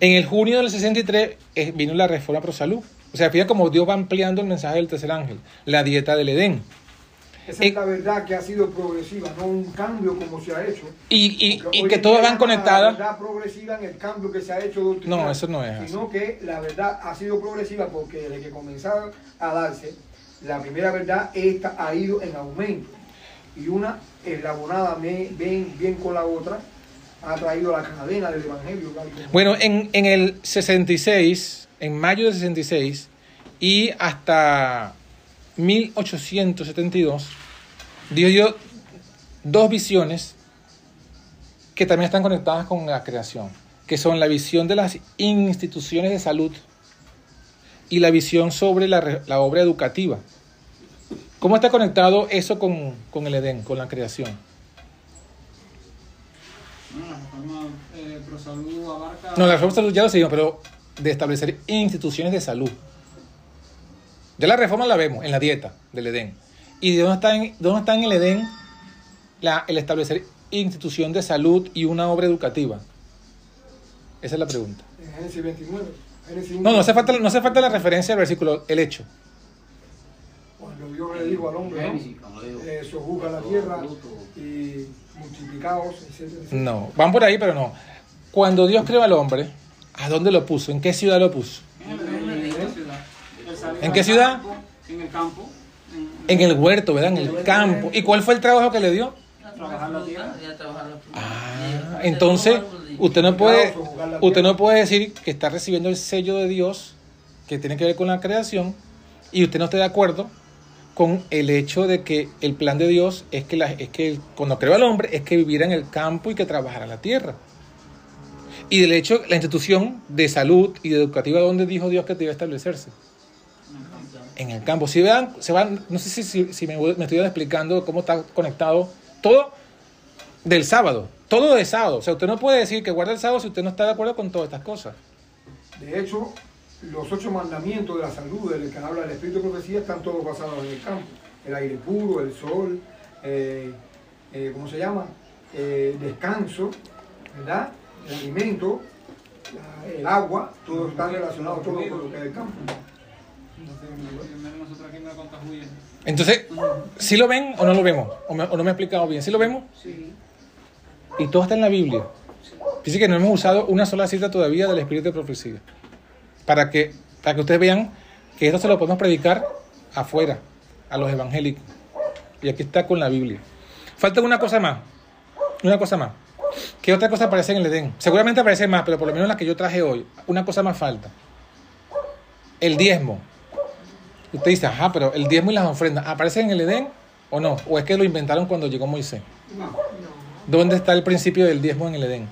En el junio del 63 eh, vino la reforma pro salud. O sea, fíjate cómo Dios va ampliando el mensaje del tercer ángel, la dieta del Edén. Esa es la verdad que ha sido progresiva, no un cambio como se ha hecho. Y, y- y que todas van La conectadas. verdad progresiva en el cambio que se ha hecho No, eso no es así. Sino que la verdad ha sido progresiva porque desde que comenzaron a darse, la primera verdad esta ha ido en aumento. Y una eslabonada bien, bien, con la otra ha traído la cadena del evangelio. Bueno, en, en el 66, en mayo del 66 y hasta 1872, Dios dio dos visiones que también están conectadas con la creación, que son la visión de las instituciones de salud y la visión sobre la, re- la obra educativa. ¿Cómo está conectado eso con, con el Edén, con la creación? Bueno, la reforma eh, pro salud abarca. No, la reforma de salud ya lo seguimos, pero de establecer instituciones de salud. Ya la reforma la vemos en la dieta del Edén. ¿Y de dónde está en, dónde está en el Edén la- el establecer institución de salud y una obra educativa? Esa es la pregunta. En Génesis 29. No, no hace falta, no hace falta la referencia del versículo, el hecho. Cuando Dios le dijo al hombre, ¿no? Eh, sojuzga la tierra y multiplicaos, etcétera, etcétera. No, van por ahí, pero no. Cuando Dios creó al hombre, ¿a dónde lo puso? ¿En qué ciudad lo puso? En, el- en esta ciudad. Él salió ¿En al qué ciudad? En el campo. En el huerto, ¿verdad? En el campo. ¿Y cuál fue el trabajo que le dio? Trabajar la tierra. Ah, entonces usted no puede usted no puede decir que está recibiendo el sello de Dios que tiene que ver con la creación y usted no esté de acuerdo con el hecho de que el plan de Dios es que la- es que cuando creó al hombre es que viviera en el campo y que trabajara la tierra. Y del hecho la institución de salud y de educativa donde dijo Dios que debía establecerse en el campo. Si vean, se van, no sé si, si, si me, me estoy explicando cómo está conectado todo del sábado, todo de sábado. O sea, usted no puede decir que guarda el sábado si usted no está de acuerdo con todas estas cosas. De hecho, los ocho mandamientos de la salud, del que habla el Espíritu de Profecía, están todos basados en el campo. El aire puro, el sol, eh, eh, ¿cómo se llama? Eh, descanso, ¿verdad? El alimento, la- el agua, todo está relacionado todo con lo que es el campo. Entonces, ¿sí lo ven o no lo vemos? ¿O, me- o no me he explicado bien? ¿Sí lo vemos? Sí. Y todo está en la Biblia. Dice que no hemos usado una sola cita todavía del Espíritu de Profecía. Para que, para que ustedes vean que esto se lo podemos predicar afuera, a los evangélicos. Y aquí está con la Biblia. Falta una cosa más. Una cosa más. ¿Qué otra cosa aparece en el Edén? Seguramente aparece más, pero por lo menos la que yo traje hoy. Una cosa más falta. El diezmo. Usted dice, ajá, pero el diezmo y las ofrendas, ¿aparecen en el Edén o no? ¿O es que lo inventaron cuando llegó Moisés? ¿Dónde está el principio del diezmo en el Edén?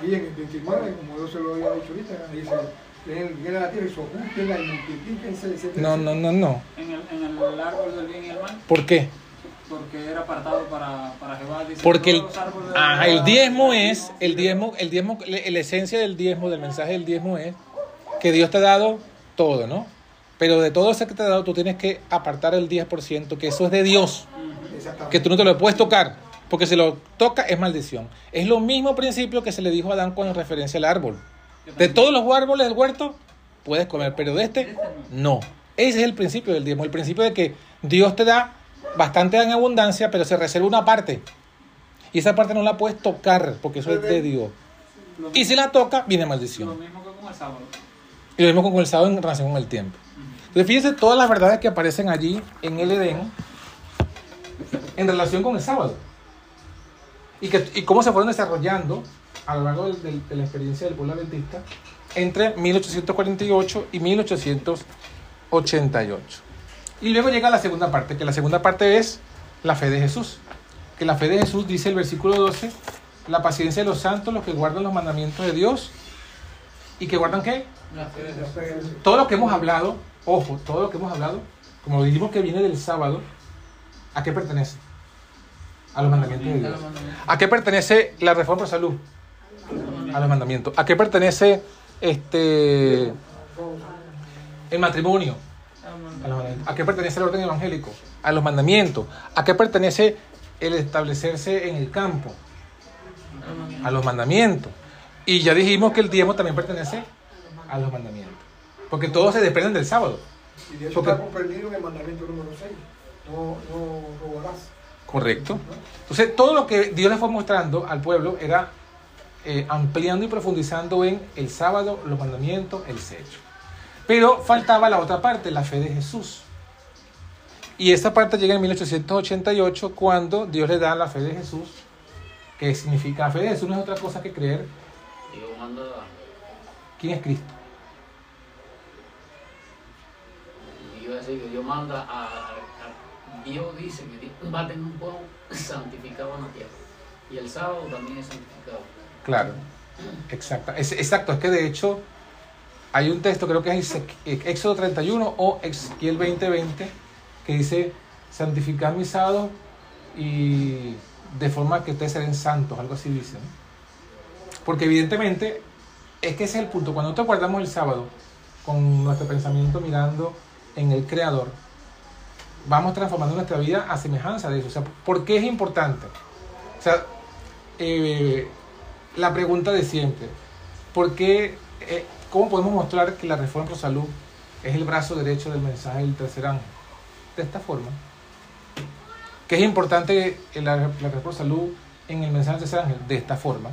Y en el 29, como yo se lo había dicho ahorita, dice, a la tierra y sojútenla y multiplíquense, etc. No, no, no, no. En el, en el árbol del bien y el mal, ¿Por qué? porque era apartado para, para Jehová. Dice, Porque el, ajá, el diezmo el es, el diezmo, el diezmo, la la esencia del diezmo, del mensaje del diezmo es que Dios te ha dado todo, ¿no? Pero de todo eso que te ha dado, tú tienes que apartar el 10%, que eso es de Dios, Exactamente. Que tú no te lo puedes tocar, porque si lo toca es maldición. Es lo mismo principio que se le dijo a Adán con referencia al árbol. De todos los árboles del huerto puedes comer, pero de este no. Ese es el principio del diezmo, el principio de que Dios te da bastante en abundancia, pero se reserva una parte. Y esa parte no la puedes tocar, porque eso es de Dios. Y si la toca, viene lo maldición. mismo que con el sábado. Y lo mismo con el sábado en relación con el tiempo. Entonces, fíjense todas las verdades que aparecen allí en el Edén en relación con el sábado. Y, que, y cómo se fueron desarrollando a lo largo del- del- de la experiencia del pueblo adventista entre 1848 y 1888. Y luego llega la segunda parte, que la segunda parte es la fe de Jesús. Que la fe de Jesús dice el versículo 12, la paciencia de los santos, los que guardan los mandamientos de Dios. ¿Y que guardan qué? De todo lo que hemos hablado, ojo, todo lo que hemos hablado, como dijimos que viene del sábado, ¿a qué pertenece? A los mandamientos de Dios. ¿A qué pertenece la reforma de salud? A los mandamientos. ¿A qué pertenece este el matrimonio? A los A, mandamientos. los mandamientos. ¿A qué pertenece el orden evangélico? A los mandamientos. ¿A qué pertenece el establecerse en el campo? A los mandamientos. a los mandamientos. Y ya dijimos que el diezmo también pertenece a los mandamientos. Porque todos se desprenden del sábado. Y de eso Porque- está comprendido en el mandamiento número 6. No, no robarás. Correcto. Entonces, todo lo que Dios le fue mostrando al pueblo era eh, ampliando y profundizando en el sábado, los mandamientos, el sexo. Pero faltaba la otra parte, la fe de Jesús. Y esa parte llega en 1888 cuando Dios le da la fe de Jesús, que significa, la fe de Jesús no es otra cosa que creer Dios manda, quién es Cristo. Dios manda a- Dios dice que va a tener un pueblo santificado en la tierra. Y el sábado también es santificado. Claro, exacto. Es, exacto, es que de hecho hay un texto, creo que es Éxodo 31 o Ezequiel 2020, que dice, santificad mis sábados y de forma que ustedes sean santos, algo así dice. ¿no? Porque evidentemente es que ese es el punto. Cuando nosotros guardamos el sábado con nuestro pensamiento mirando en el Creador, vamos transformando nuestra vida a semejanza de eso. O sea, ¿por qué es importante? O sea, eh, la pregunta de siempre. ¿Por qué, eh, ¿Cómo podemos mostrar que la reforma pro salud es el brazo derecho del mensaje del tercer ángel? De esta forma. Que es importante la, la reforma pro salud en el mensaje del tercer ángel? De esta forma.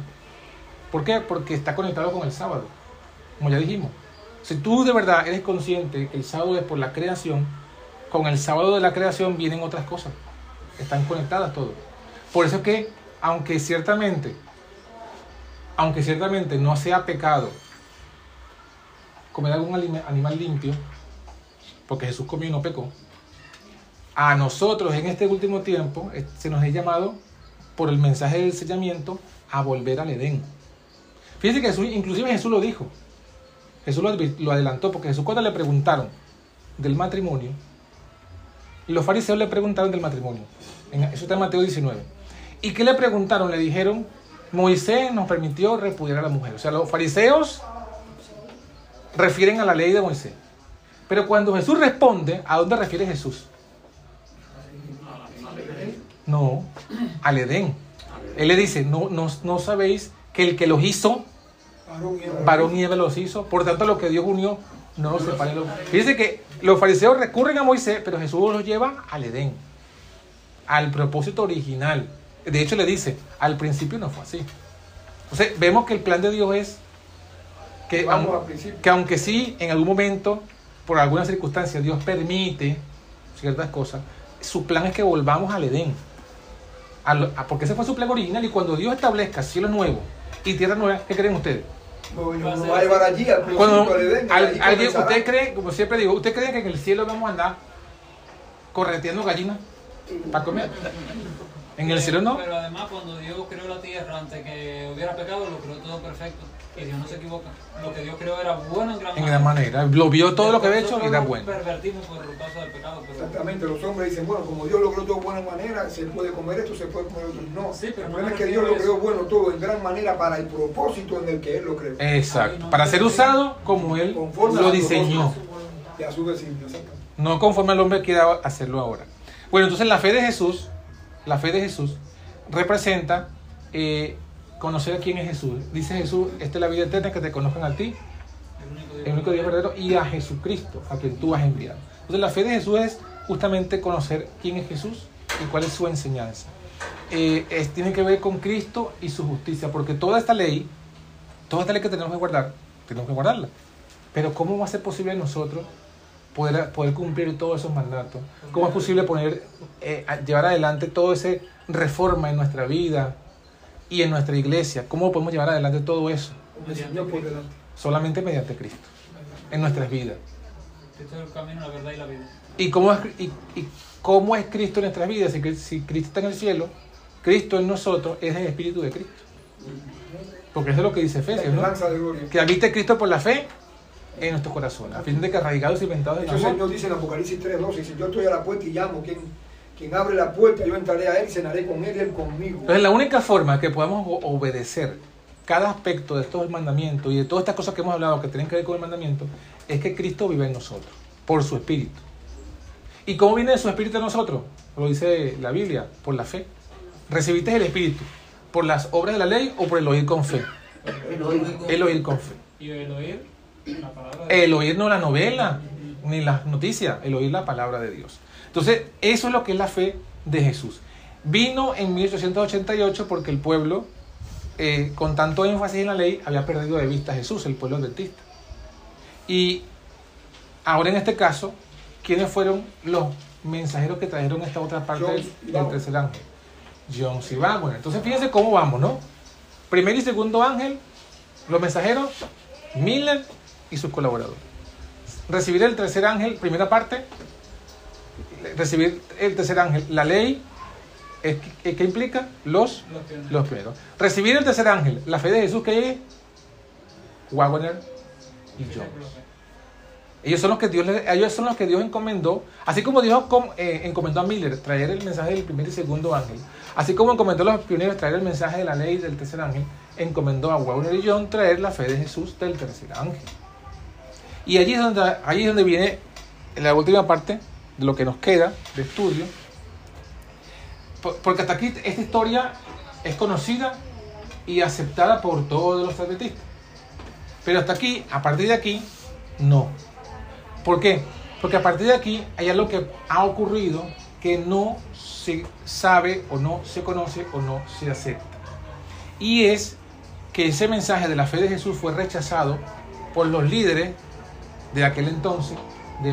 ¿Por qué? Porque está conectado con el sábado. Como ya dijimos. Si tú de verdad eres consciente que el sábado es por la creación, con el sábado de la creación vienen otras cosas. Están conectadas todas. Por eso es que, aunque ciertamente, aunque ciertamente no sea pecado comer algún animal limpio, porque Jesús comió y no pecó, a nosotros en este último tiempo eh, se nos ha llamado por el mensaje del sellamiento a volver al Edén. Fíjense que Jesús, inclusive Jesús lo dijo. Jesús lo, lo adelantó porque Jesús cuando le preguntaron del matrimonio, y los fariseos le preguntaron del matrimonio. Eso está en Mateo 19. ¿Y qué le preguntaron? Le dijeron, Moisés nos permitió repudiar a la mujer. O sea, los fariseos refieren a la ley de Moisés. Pero cuando Jesús responde, ¿a dónde refiere Jesús? No, al Edén. Él le dice, no, no, no sabéis que el que los hizo, Varón y hembra los hizo. Por tanto, lo que Dios unió, no lo separen. Fíjense que los fariseos recurren a Moisés, pero Jesús los lleva al Edén, al propósito original. De hecho, le dice, al principio no fue así. Entonces, vemos que el plan de Dios es que, aunque sí, en algún momento, por alguna circunstancia, Dios permite ciertas cosas, su plan es que volvamos al Edén. A- porque ese fue su plan original y cuando Dios establezca cielo nuevo y tierra nueva, ¿qué creen ustedes? No, va a llevar allí al principio Cuando y al- allí usted cree, como siempre digo, ¿usted cree que en el cielo vamos a andar correteando gallinas para comer? En el cielo no. Pero además, cuando Dios creó la tierra, antes que hubiera pecado, lo creó todo perfecto. Y Dios no se equivoca. Lo que Dios creó era bueno en gran En gran manera. Lo vio todo lo que había hecho y era bueno. pervertimos por causa del pecado. Pero... Exactamente, los hombres dicen, bueno, como Dios logró todo de buena manera, se puede comer esto, se puede comer otro. No, Sí, pero el problema es que Dios lo creó eso. bueno todo en gran manera para el propósito en el que Él lo creó. Exacto. Para ser usado como Él lo diseñó. Y a su vecino. No conforme al hombre quiera hacerlo ahora. Bueno, entonces la fe de Jesús, la fe de Jesús representa eh, conocer a quién es Jesús. Dice Jesús, esta es la vida eterna, que te conozcan a ti, El único Dios verdadero, y a Jesucristo, a quien tú has enviado. Entonces la fe de Jesús es justamente conocer quién es Jesús y cuál es su enseñanza. Eh, es- tiene que ver con Cristo y su justicia, porque toda esta ley, toda esta ley que tenemos que guardar, tenemos que guardarla. Pero ¿cómo va a ser posible nosotros poder, poder cumplir todos esos mandatos? ¿Cómo es posible poner, eh, llevar adelante toda esa reforma en nuestra vida y en nuestra iglesia? ¿Cómo podemos llevar adelante todo eso? Solamente mediante Cristo, en nuestras vidas. Cristo es el camino, la verdad y la vida. ¿Y cómo es, y, y cómo es Cristo en nuestras vidas? Si, si Cristo está en el cielo, Cristo en nosotros es el Espíritu de Cristo. Porque eso es lo que dice Efesios, ¿no? Que habite Cristo por la fe en nuestros corazones, a fin de que arraigados y inventados De en el. Señor dice en Apocalipsis 3.12, dice, yo estoy a la puerta y llamo, quien, quien abre la puerta, yo entraré a él, cenaré con él y él conmigo. Entonces, la única forma que podamos obedecer cada aspecto de estos mandamientos y de todas estas cosas que hemos hablado que tienen que ver con el mandamiento es que Cristo vive en nosotros, por su Espíritu. ¿Y cómo viene su Espíritu en nosotros? Lo dice la Biblia, por la fe. ¿Recibiste el Espíritu por las obras de la ley o por el oír con fe? El oír con fe. Y el oír la palabra de El oír no la novela, ni las noticias, el oír la palabra de Dios. Entonces, eso es lo que es la fe de Jesús. Vino en 1888 porque el pueblo, eh, con tanto énfasis en la ley, había perdido de vista a Jesús, el pueblo adventista. Y ahora en este caso, ¿quiénes fueron los mensajeros que trajeron esta otra parte John del, tercer ángel? John y Wagner. Entonces, fíjense cómo vamos, ¿no? Primer y segundo ángel, los mensajeros, Miller y sus colaboradores. Recibir el tercer ángel, primera parte, recibir el tercer ángel, la ley, es, ¿qué implica? Los, los primeros. Recibir el tercer ángel, la fe de Jesús que es Wagner y Jones. Ellos son los que Dios, ellos son los que Dios encomendó, así como Dios eh, encomendó a Miller traer el mensaje del primer y segundo ángel, así como encomendó a los pioneros traer el mensaje de la ley del tercer ángel, encomendó a Wagner y John traer la fe de Jesús del tercer ángel. Y allí es donde, allí es donde viene la última parte de lo que nos queda de estudio, Por- porque hasta aquí esta historia es conocida y aceptada por todos los adventistas. Pero hasta aquí, a partir de aquí, no. ¿Por qué? Porque a partir de aquí hay algo que ha ocurrido que no se sabe o no se conoce o no se acepta. Y es que ese mensaje de la fe de Jesús fue rechazado por los líderes de aquel entonces, de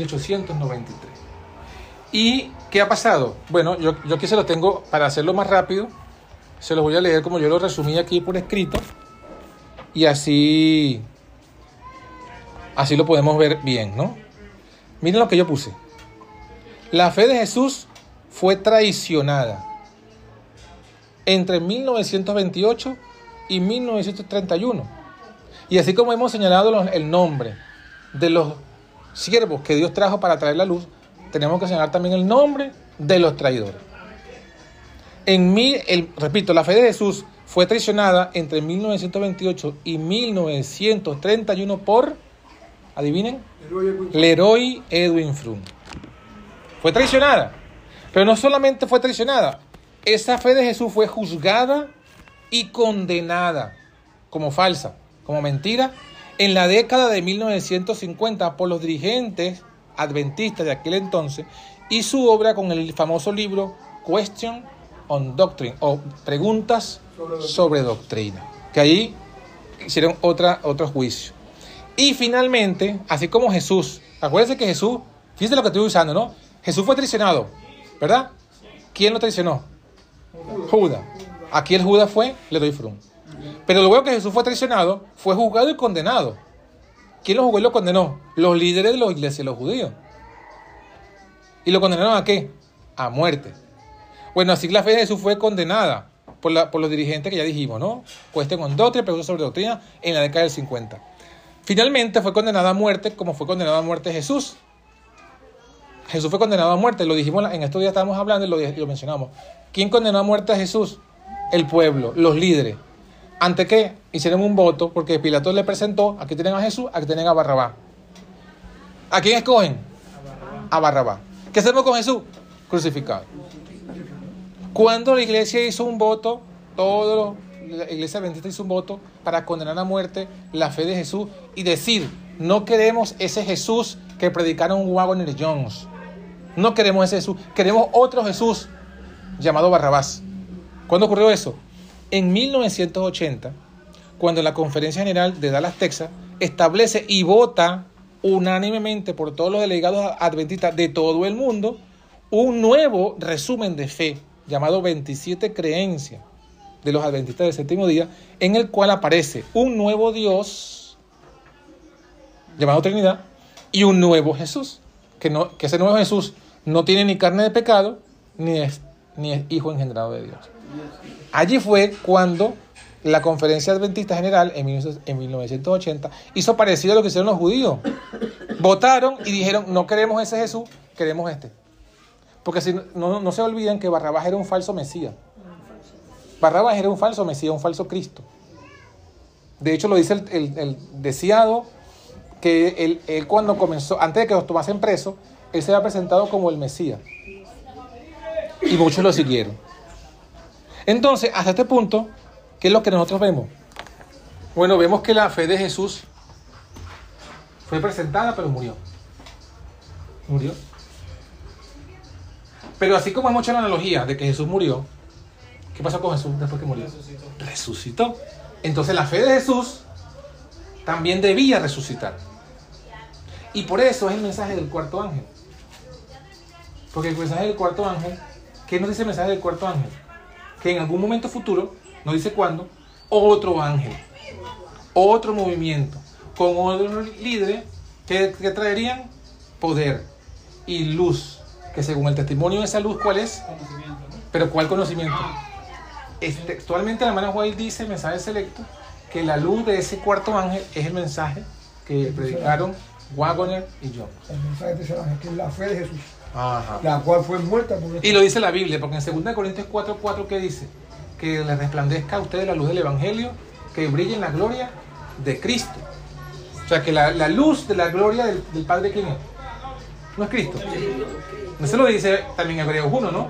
1888-1893. ¿Y qué ha pasado? Bueno, yo, yo aquí se lo tengo para hacerlo más rápido. Se los voy a leer como yo lo resumí aquí por escrito. Y así, así lo podemos ver bien, ¿no? Miren lo que yo puse. La fe de Jesús fue traicionada entre 1928 y 1931. Y así como hemos señalado el nombre de los siervos que Dios trajo para traer la luz, tenemos que señalar también el nombre de los traidores. En mil, el, repito, la fe de Jesús fue traicionada entre 1928 y 1931 por, adivinen, Leroy Edwin. Leroy Edwin Froome. Fue traicionada. Pero no solamente fue traicionada, esa fe de Jesús fue juzgada y condenada como falsa, como mentira, en la década de 1950 por los dirigentes adventistas de aquel entonces y su obra con el famoso libro Question on Doctrine o Preguntas sobre Doctrina, que ahí hicieron otro juicio. Y finalmente, así como Jesús, acuérdense que Jesús, fíjense lo que estoy usando, ¿no? Jesús fue traicionado, ¿verdad? ¿Quién lo traicionó? Judas. Aquí el Judas fue, le doy frum. Pero luego que Jesús fue traicionado, fue juzgado y condenado. ¿Quién lo juzgó y lo condenó? Los líderes de la iglesia, los judíos. ¿Y lo condenaron a qué? A muerte. Bueno, así la fe de Jesús fue condenada por, la- por los dirigentes que ya dijimos, ¿no? Cuestión con doctrina, preguntas sobre doctrina, en la década del 50. Finalmente fue condenada a muerte, como fue condenado a muerte Jesús. Jesús fue condenado a muerte, lo dijimos en estos días, estábamos hablando y lo mencionamos. ¿Quién condenó a muerte a Jesús? El pueblo, los líderes. ¿Ante qué? Hicieron un voto porque Pilato le presentó, aquí tienen a Jesús, aquí tienen a Barrabás. ¿A quién escogen? A Barrabás. ¿Qué hacemos con Jesús? Crucificado. Cuando la iglesia hizo un voto, todo la iglesia adventista hizo un voto para condenar a muerte la fe de Jesús y decir, no queremos ese Jesús que predicaron Wagner Jones. No queremos ese Jesús, queremos otro Jesús llamado Barrabás. ¿Cuándo ocurrió eso? En 1980, cuando la Conferencia General de Dallas, Texas, establece y vota unánimemente por todos los delegados adventistas de todo el mundo un nuevo resumen de fe llamado 27 creencias de los adventistas del séptimo día, en el cual aparece un nuevo Dios llamado Trinidad y un nuevo Jesús, que, no, que ese nuevo Jesús no tiene ni carne de pecado, ni es, ni es hijo engendrado de Dios. Allí fue cuando la conferencia adventista general en 19- en 1980 hizo parecido a lo que hicieron los judíos. Votaron y dijeron, no queremos ese Jesús, queremos este. Porque si no, no, no se olviden que Barrabás era un falso Mesías. Barrabás era un falso Mesías, un falso Cristo. De hecho, lo dice el, el- el deseado que él, él cuando comenzó, antes de que los tomasen preso, él se había presentado como el Mesías. Y muchos lo siguieron. Entonces, hasta este punto, ¿qué es lo que nosotros vemos? Bueno, vemos que la fe de Jesús fue presentada, pero murió. Murió. Pero así como hemos hecho la analogía de que Jesús murió, ¿qué pasó con Jesús después que murió? Resucitó. Resucitó. Entonces la fe de Jesús también debía resucitar. Y por eso es el mensaje del cuarto ángel. Porque el mensaje del cuarto ángel, ¿qué nos dice el mensaje del cuarto ángel? Que en algún momento futuro, no dice cuándo, otro ángel, otro movimiento, con otros líderes que, que traerían poder y luz. Que según el testimonio de esa luz, ¿cuál es? Conocimiento, ¿no? Pero ¿cuál conocimiento? Es- textualmente la hermana White dice, mensaje selecto, que la luz de ese cuarto ángel es el mensaje que predicaron Wagner y John. El mensaje de ese ángel, que es la fe de Jesús, Ajá. la cual fue muerta por Y lo dice la Biblia, porque en 2 Corintios 4, 4, ¿qué dice? Que les resplandezca a ustedes la luz del Evangelio, que brille en la gloria de Cristo. O sea, que la, la luz de la gloria del, del Padre, ¿quién es? No es Cristo. Eso lo dice también Hebreos 1, ¿no?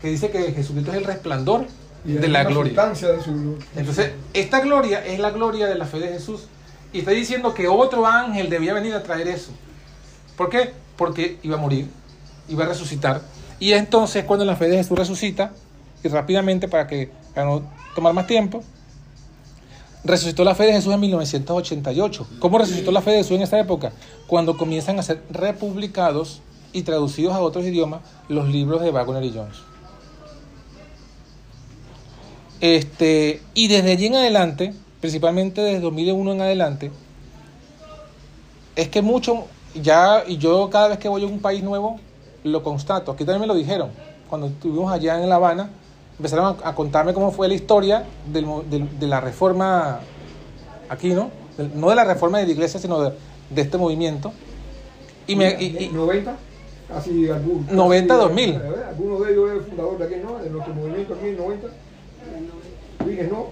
Que dice que Jesucristo es el resplandor y de la gloria. sustancia de su gloria. Entonces, esta gloria es la gloria de la fe de Jesús. Y está diciendo que otro ángel debía venir a traer eso. ¿Por qué? Porque iba a morir, iba a resucitar. Y entonces cuando la fe de Jesús resucita, y rápidamente para que para no tomar más tiempo, resucitó la fe de Jesús en 1988. ¿Cómo resucitó la fe de Jesús en esa época? Cuando comienzan a ser republicados y traducidos a otros idiomas los libros de Wagner y Jones. Este, y desde allí en adelante, principalmente desde 2001 en adelante, es que mucho, ya, y yo cada vez que voy a un país nuevo, lo constato. Aquí también me lo dijeron. Cuando estuvimos allá en La Habana, empezaron a, a contarme cómo fue la historia del del- de, la reforma aquí, ¿no? Del- no de la reforma de la iglesia, sino de, de este movimiento. Y me, y- y- 90, casi algunos. 90, casi, 2000. eh, Alguno de ellos es fundador de aquí, ¿no? De nuestro movimiento aquí en 90. Luis, no.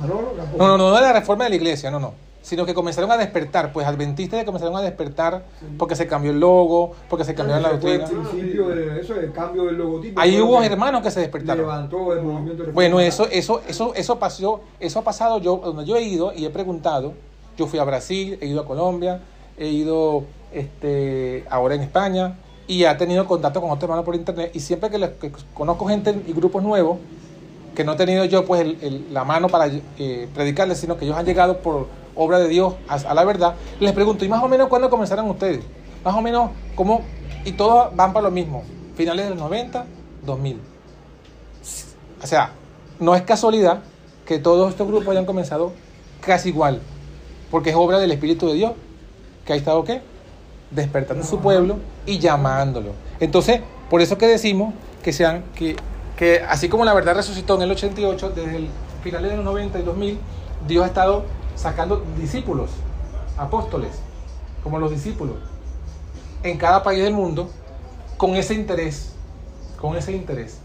Manolo, no, no, no de la reforma de la iglesia, no, no. Sino que comenzaron a despertar, pues adventistas comenzaron a despertar porque se cambió el logo, porque se cambió la Ese fue el doctrina. principio de eso, el cambio del logotipo. Ahí hubo hermanos que se despertaron. Levantó el movimiento Bueno, eso, eso, eso, eso pasó, eso ha pasado yo, donde yo he ido y he preguntado. Yo fui a Brasil, he ido a Colombia, he ido este, ahora en España y he tenido contacto con otros hermanos por internet y siempre que, les- que conozco gente y grupos nuevos que no he tenido yo pues el- el- la mano para eh, predicarles, sino que ellos han llegado por obra de Dios a, la verdad, les pregunto, ¿y más o menos cuándo comenzaron ustedes? Más o menos, ¿cómo? Y todos van para lo mismo, finales de los 90, 2000. O sea, no es casualidad que todos estos grupos hayan comenzado casi igual, porque es obra del Espíritu de Dios, que ha estado qué? Despertando su pueblo y llamándolo. Entonces, por eso que decimos que sean que, que así como la verdad resucitó en el 88, desde el finales de los 90 y 2000, Dios ha estado sacando discípulos, apóstoles, como los discípulos, en cada país del mundo, con ese interés, con ese interés.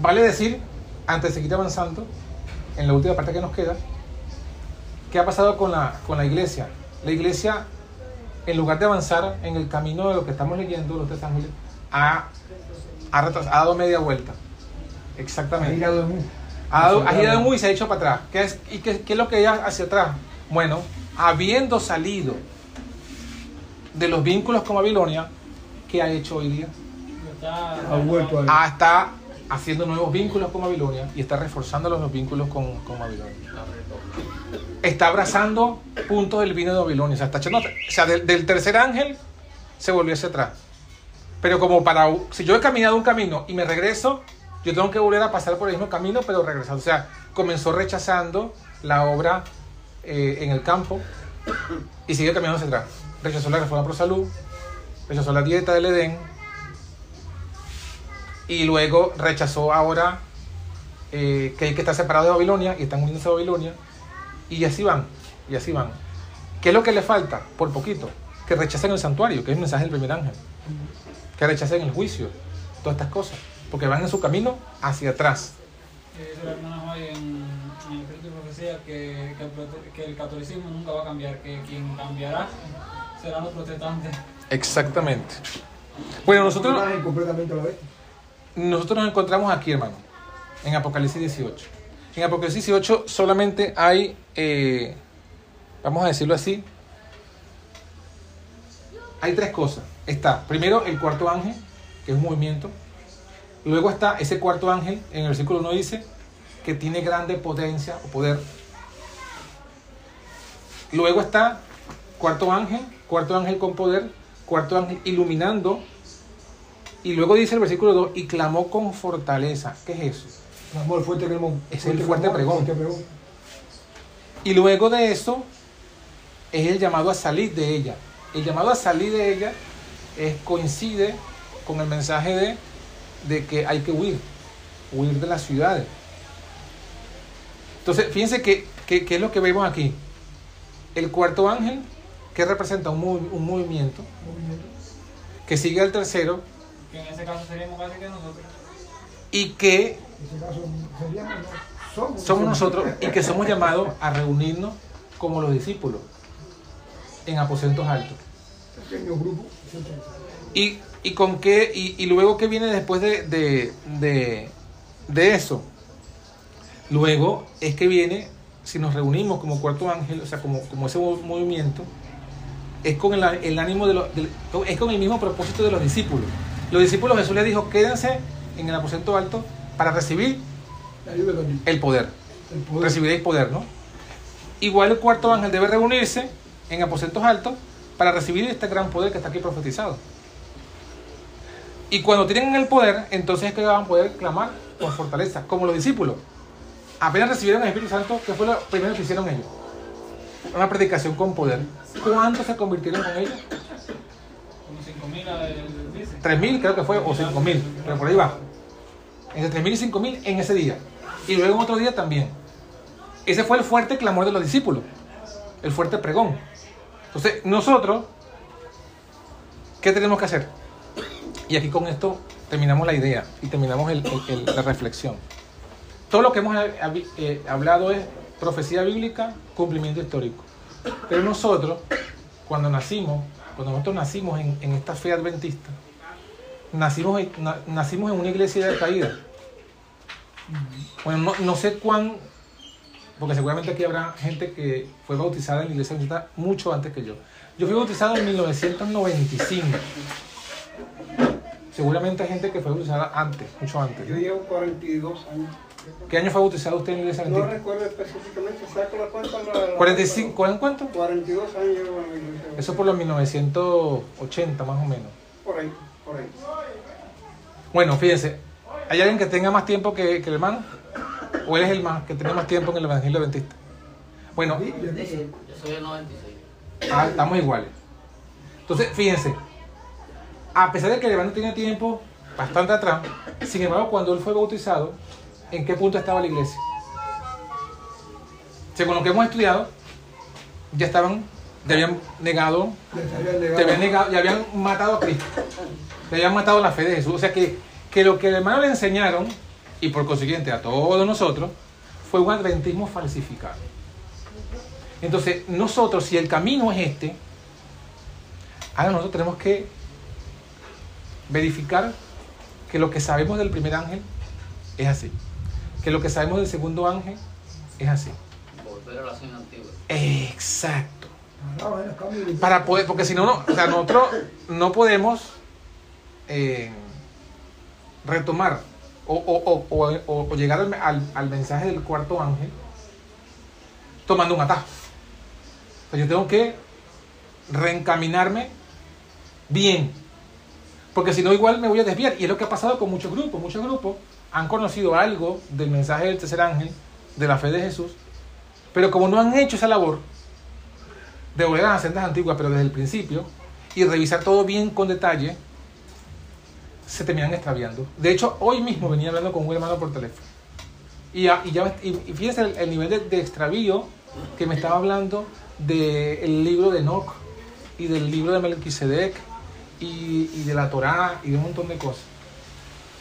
Vale decir, antes de seguir avanzando, en la última parte que nos queda, ¿qué ha pasado con la, con la iglesia? La iglesia, en lugar de avanzar en el camino de lo que estamos leyendo, los tres ángeles, ha, ha, ha dado media vuelta. Exactamente. Ha, ha girado muy y se ha hecho para atrás. ¿Qué es, ¿Y qué, qué es lo que ella hacia atrás? Bueno, habiendo salido de los vínculos con Babilonia, ¿qué ha hecho hoy día? Está- Ha vuelto a Ah, está haciendo nuevos vínculos con Babilonia y está reforzando los vínculos con, con Babilonia. Está abrazando puntos del vino de Babilonia. O sea, está echando, o sea del, del tercer ángel se volvió hacia atrás. Pero como para, si yo he caminado un camino y me regreso, yo tengo que volver a pasar por el mismo camino, pero regresando. O sea, comenzó rechazando la obra eh, en el campo y sigue caminando hacia atrás. Rechazó la reforma pro salud, rechazó la dieta del Edén, y luego rechazó ahora eh, que hay que estar separados de Babilonia y están uniéndose a Babilonia y así van, y así van. ¿Qué es lo que le falta? Por poquito, que rechacen el santuario, que es el mensaje del primer ángel, que rechacen el juicio, todas estas cosas, porque van en su camino hacia atrás. Dice la hermana hoy en, en el Espíritu de Profecía que, que, el, prote- que el catolicismo nunca va a cambiar, que quien cambiará serán los protestantes. Exactamente. Bueno, nosotros, nosotros nos encontramos aquí, hermano, en Apocalipsis 18. En Apocalipsis 18 solamente hay, eh, vamos a decirlo así, hay tres cosas. Está, primero, el cuarto ángel, que es un movimiento. Luego está ese cuarto ángel, en el versículo 1 dice, que tiene grande potencia o poder. Luego está cuarto ángel, cuarto ángel con poder, cuarto ángel iluminando. Y luego dice el versículo 2, y clamó con fortaleza. ¿Qué es eso? El amor fuerte que Es el fuerte pregón. Y luego de eso es el llamado a salir de ella. El llamado a salir de ella es, coincide con el mensaje de, de que hay que huir, huir de las ciudades. Entonces, fíjense que, que- que es lo que vemos aquí. El cuarto ángel, que representa un, un movimiento, que sigue al tercero Que en ese caso seríamos casi que nosotros. y que En ese caso seríamos, somos, somos nosotros y que somos llamados a reunirnos como los discípulos en aposentos altos. Pequeño grupo. siempre. ¿Y, y con qué? Y, y luego qué viene después de, de, de, de eso? Luego es que viene, si nos reunimos como cuarto ángel, o sea, como, como ese mov- movimiento, es con el, el ánimo de los, es con el mismo propósito de los discípulos. Los discípulos Jesús les dijo, quédense en el aposento alto para recibir el poder. El poder. Recibiréis poder, ¿no? Igual el cuarto ángel debe reunirse en aposentos altos para recibir este gran poder que está aquí profetizado. Y cuando tienen el poder, entonces es que van a poder clamar con fortaleza, como los discípulos. Apenas recibieron el Espíritu Santo, ¿qué fue lo primero que hicieron ellos? Una predicación con poder. ¿Cuántos se convirtieron con ellos? Como 5.000 dice. 3.000 creo que fue, o 5.000, pero por ahí va. Entre 3.000 y 5.000 en ese día. Y luego en otro día también. Ese fue el fuerte clamor de los discípulos, el fuerte pregón. Entonces, nosotros, ¿qué tenemos que hacer? Y aquí con esto terminamos la idea y terminamos el- la reflexión. Todo lo que hemos eh, eh, hablado es profecía bíblica, cumplimiento histórico. Pero nosotros, cuando nacimos, cuando nosotros nacimos en, en esta fe adventista, nacimos, nacimos en una iglesia de caída. Bueno, no, no sé cuán, porque seguramente aquí habrá gente que fue bautizada en la iglesia adventista mucho antes que yo. Yo fui bautizado en 1995. Seguramente hay gente que fue bautizada antes, mucho antes. Yo llevo 42 años. ¿Qué año fue bautizado usted en la iglesia No recuerdo específicamente, saco la cuenta. La, la- 45, ¿cuán- ¿cuánto? 42 años llevo en la iglesia. Eso por los 1980 más o menos. Por ahí, por ahí. Bueno, fíjense, ¿hay alguien que tenga más tiempo que, que el hermano? ¿O él es el más que tiene más tiempo en el Evangelio Adventista? Bueno, Yo soy el 96. ah, estamos iguales. Entonces, fíjense, a pesar de que el hermano tenía tiempo bastante atrás, sin embargo, cuando él fue bautizado, ¿en qué punto estaba la iglesia? Según lo que hemos estudiado, ya estaban, ya habían negado te habían negado, ya habían matado a Cristo. Le habían matado la fe de Jesús. O sea que, que lo que el hermano le enseñaron, y por consiguiente a todos nosotros, fue un adventismo falsificado. Entonces, nosotros, si el camino es este, ahora nosotros tenemos que verificar que lo que sabemos del primer ángel es así. Que lo que sabemos del segundo ángel es así. Volver a la cena antigua. Exacto. Para poder, porque si no, no, o sea, nosotros no podemos eh, retomar o, o- o- o- llegar al, al- mensaje del cuarto ángel tomando un atajo. Sea, yo tengo que reencaminarme bien, porque si no igual me voy a desviar. Y es lo que ha pasado con muchos grupos. Muchos grupos han conocido algo del mensaje del tercer ángel, de la fe de Jesús, pero como no han hecho esa labor, de volver a las sendas antiguas, pero desde el principio, y revisar todo bien con detalle, se terminan extraviando. De hecho, hoy mismo venía hablando con un hermano por teléfono. Y, ya- y, ya, y, fíjense el, el nivel de, de extravío que me estaba hablando del libro de Enoch y del libro de Melquisedec y, de la Torá y de un montón de cosas.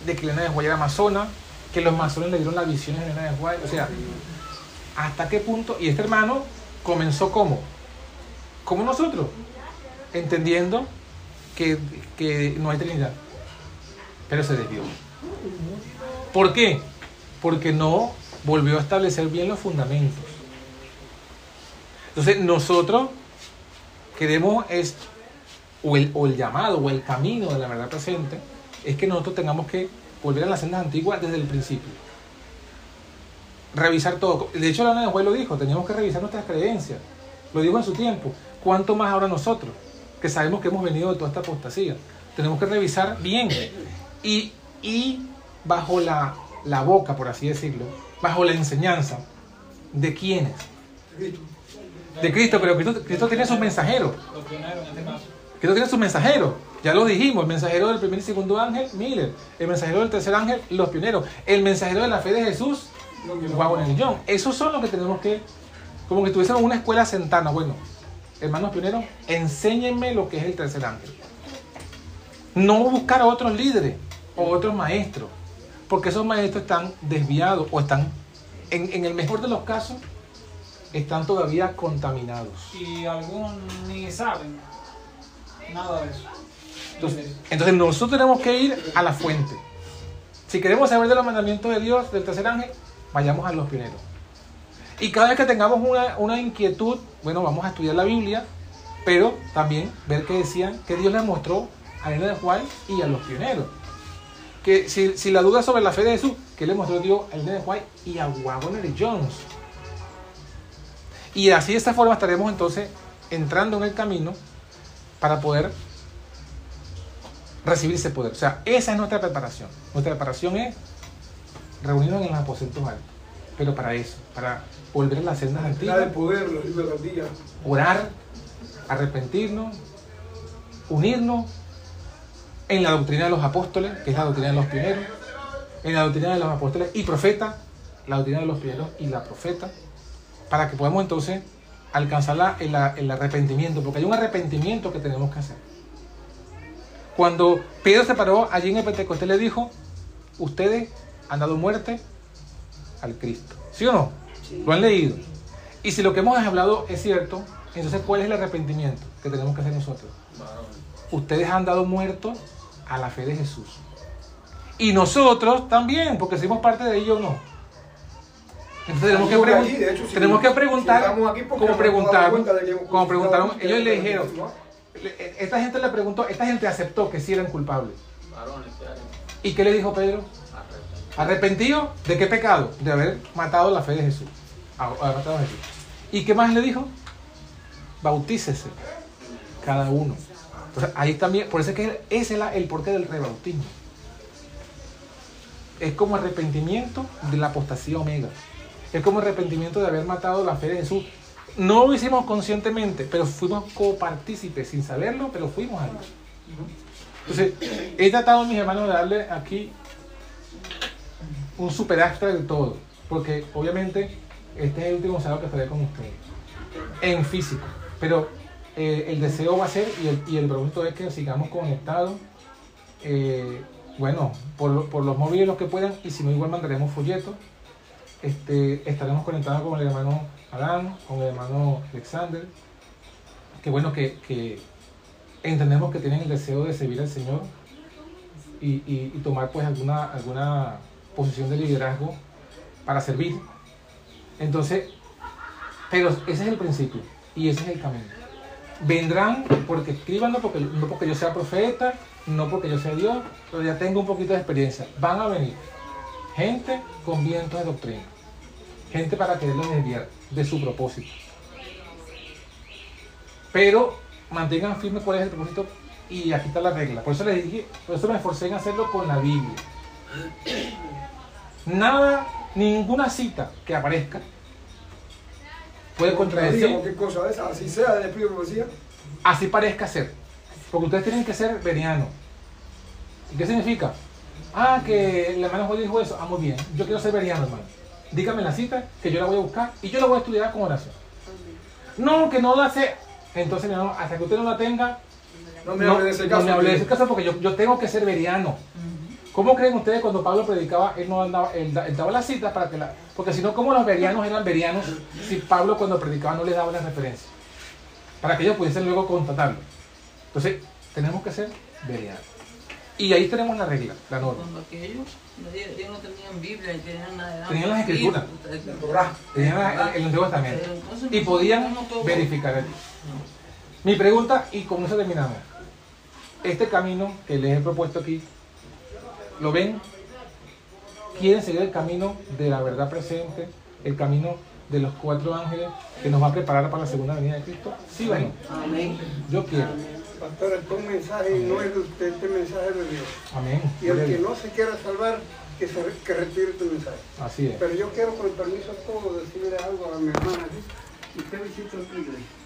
De que Elena de Guay era amazona, que los masones le dieron las visiones de Elena de Guay. O sea, ¿hasta qué punto? Y este hermano comenzó como como nosotros, entendiendo que, que no hay Trinidad, pero se desvió. ¿Por qué? Porque no volvió a establecer bien los fundamentos. Entonces nosotros queremos es, o el, o el llamado, o el camino de la verdad presente, es que nosotros tengamos que volver a las sendas antiguas desde el principio. Revisar todo. De hecho, la Ana de Juez lo dijo, teníamos que revisar nuestras creencias. Lo dijo en su tiempo. ¿Cuánto más ahora nosotros? Que sabemos que hemos venido de toda esta apostasía. Tenemos que revisar bien. Y, y bajo la, la boca, por así decirlo, bajo la enseñanza de quiénes. De Cristo, pero Cristo, Cristo tiene sus mensajeros. Cristo tiene sus mensajeros. Ya lo dijimos, el mensajero del primer y segundo ángel, Miller. El mensajero del tercer ángel, los pioneros. El mensajero de la fe de Jesús, Wagner y John. Esos son los que tenemos que, como que estuviésemos en una escuela sentana. Bueno, hermanos pioneros, enséñenme lo que es el tercer ángel. No buscar a otros líderes o otros maestros, porque esos maestros están desviados o están, en, en el mejor de los casos, están todavía contaminados. Y algunos ni saben nada de eso. Entonces, nosotros tenemos que ir a la fuente. Si queremos saber de los mandamientos de Dios, del tercer ángel, vayamos a los pioneros. Y cada vez que tengamos una, una inquietud, bueno, vamos a estudiar la Biblia, pero también ver qué decían, que Dios les mostró a Elena de Juárez y a los pioneros. Que si, si la duda sobre la fe de Jesús, que le mostró Dios a Elena de Juárez y a Wagner y Jones. Y así de esta forma estaremos entonces entrando en el camino para poder recibir ese poder. O sea, esa es nuestra preparación. Nuestra preparación es reunirnos en los aposentos altos. Pero para eso, para volver a las sendas La de poder, de orar, arrepentirnos, unirnos en la doctrina de los apóstoles, que es la doctrina de los pioneros, en la doctrina de los apóstoles y profetas, la doctrina de los pioneros y la profeta, para que podamos entonces alcanzar el, el arrepentimiento, porque hay un arrepentimiento que tenemos que hacer. Cuando Pedro se paró allí en el Pentecostés, le dijo, ustedes han dado muerte al Cristo. ¿Sí o no? Lo han leído. Y si lo que hemos hablado es cierto, entonces ¿cuál es el arrepentimiento que tenemos que hacer nosotros? Ustedes han dado muertos a la fe de Jesús. Y nosotros también, porque somos parte de ello o no. Entonces tenemos que, Estamos pregun- aquí, de hecho, si- tenemos que preguntar, si estamos aquí porque como preguntaron, como preguntaron, ellos le dijeron, le- esta gente le preguntó, esta gente aceptó que sí eran culpables. ¿Y qué le dijo Pedro? Arrepentido. ¿Arrepentido de qué pecado? De haber matado la fe de Jesús. Haber matado a Jesús. ¿Y qué más le dijo? Bautícese cada uno. Entonces, ahí también, por eso es que ese es el porqué del rebautismo. Es como arrepentimiento de la apostasía omega. Es como arrepentimiento de haber matado la fe de Jesús. No lo hicimos conscientemente, pero fuimos copartícipes sin saberlo, pero fuimos ahí. Entonces, he tratado, mis hermanos, de darle aquí un super extra de todo. Porque obviamente este es el último sábado que estaré con ustedes. En físico. Pero eh, el deseo va a ser y el, y el propósito es que sigamos conectados. eh, bueno, por, por los móviles los que puedan. Y si no, igual mandaremos folletos. Este, estaremos conectados con el hermano Adán, con el hermano Alexander. Que bueno que, que entendemos que tienen el deseo de servir al Señor y, y- tomar pues alguna, alguna posición de liderazgo para servir. Entonces, pero ese es el principio y ese es el camino. Vendrán porque escriban, no porque, no porque yo sea profeta, no porque yo sea Dios, pero ya tengo un poquito de experiencia. Van a venir gente con vientos de doctrina, gente para quererlos desviar de su propósito. Pero mantengan firme cuál es el propósito y aquí está la regla. Por eso les dije, por eso me esforcé en hacerlo con la Biblia. Nada, ninguna cita que aparezca puede contradecir, cualquier cosa esa, así sea del Espíritu de Profecía. así parezca ser. Porque ustedes tienen que ser verianos. ¿Y qué significa? Ah, que el hermano Juan dijo eso. Ah, muy bien. Yo quiero ser veriano, hermano. Dígame la cita, que yo la voy a buscar y yo la voy a estudiar con oración. No, que no la sé. Entonces, mi hermano, hasta que usted no la tenga, No me no, hable de ese no caso. me hable de porque- ese caso porque yo, yo tengo que ser veriano. ¿Cómo creen ustedes cuando Pablo predicaba, él no andaba, él, da- él daba las citas para que la... Porque si no, ¿cómo los verianos eran verianos si Pablo cuando predicaba no les daba las referencias? Para que ellos pudiesen luego constatarlo. Entonces, tenemos que ser verianos. Y ahí tenemos la regla, la norma. Cuando aquellos, ellos no tenían Biblia y tenían nada. Tenían las escrituras. Tenían el Antiguo Testamento. Y podían verificar el Mi pregunta, y con eso terminamos. Este camino que les he propuesto aquí, ¿lo ven? ¿Quieren seguir el camino de la verdad presente? ¿El camino de los cuatro ángeles que nos va a preparar para la segunda venida de Cristo? ¿Sí o no? Amén. Yo quiero. Pastor, este mensaje no es de usted, este mensaje es de Dios. Amén. Y el que no se quiera salvar, que, se, que retire tu mensaje. Así es. Pero yo quiero, con el permiso de todos, decirle algo a mi hermana. ¿sí? Usted visita.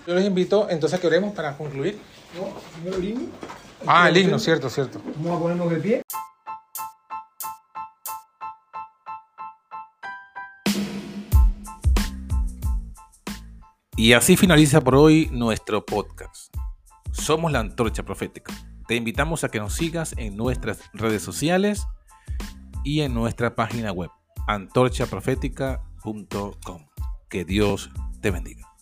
Yo les invito entonces a que oremos para concluir. No, primero el himno. Ah, el himno, cierto, cierto. Vamos a ponernos de pie. Y así finaliza por hoy nuestro podcast. Somos la Antorcha Profética. Te invitamos a que nos sigas en nuestras redes sociales y en nuestra página web antorchaprofética.com. Que Dios te bendiga.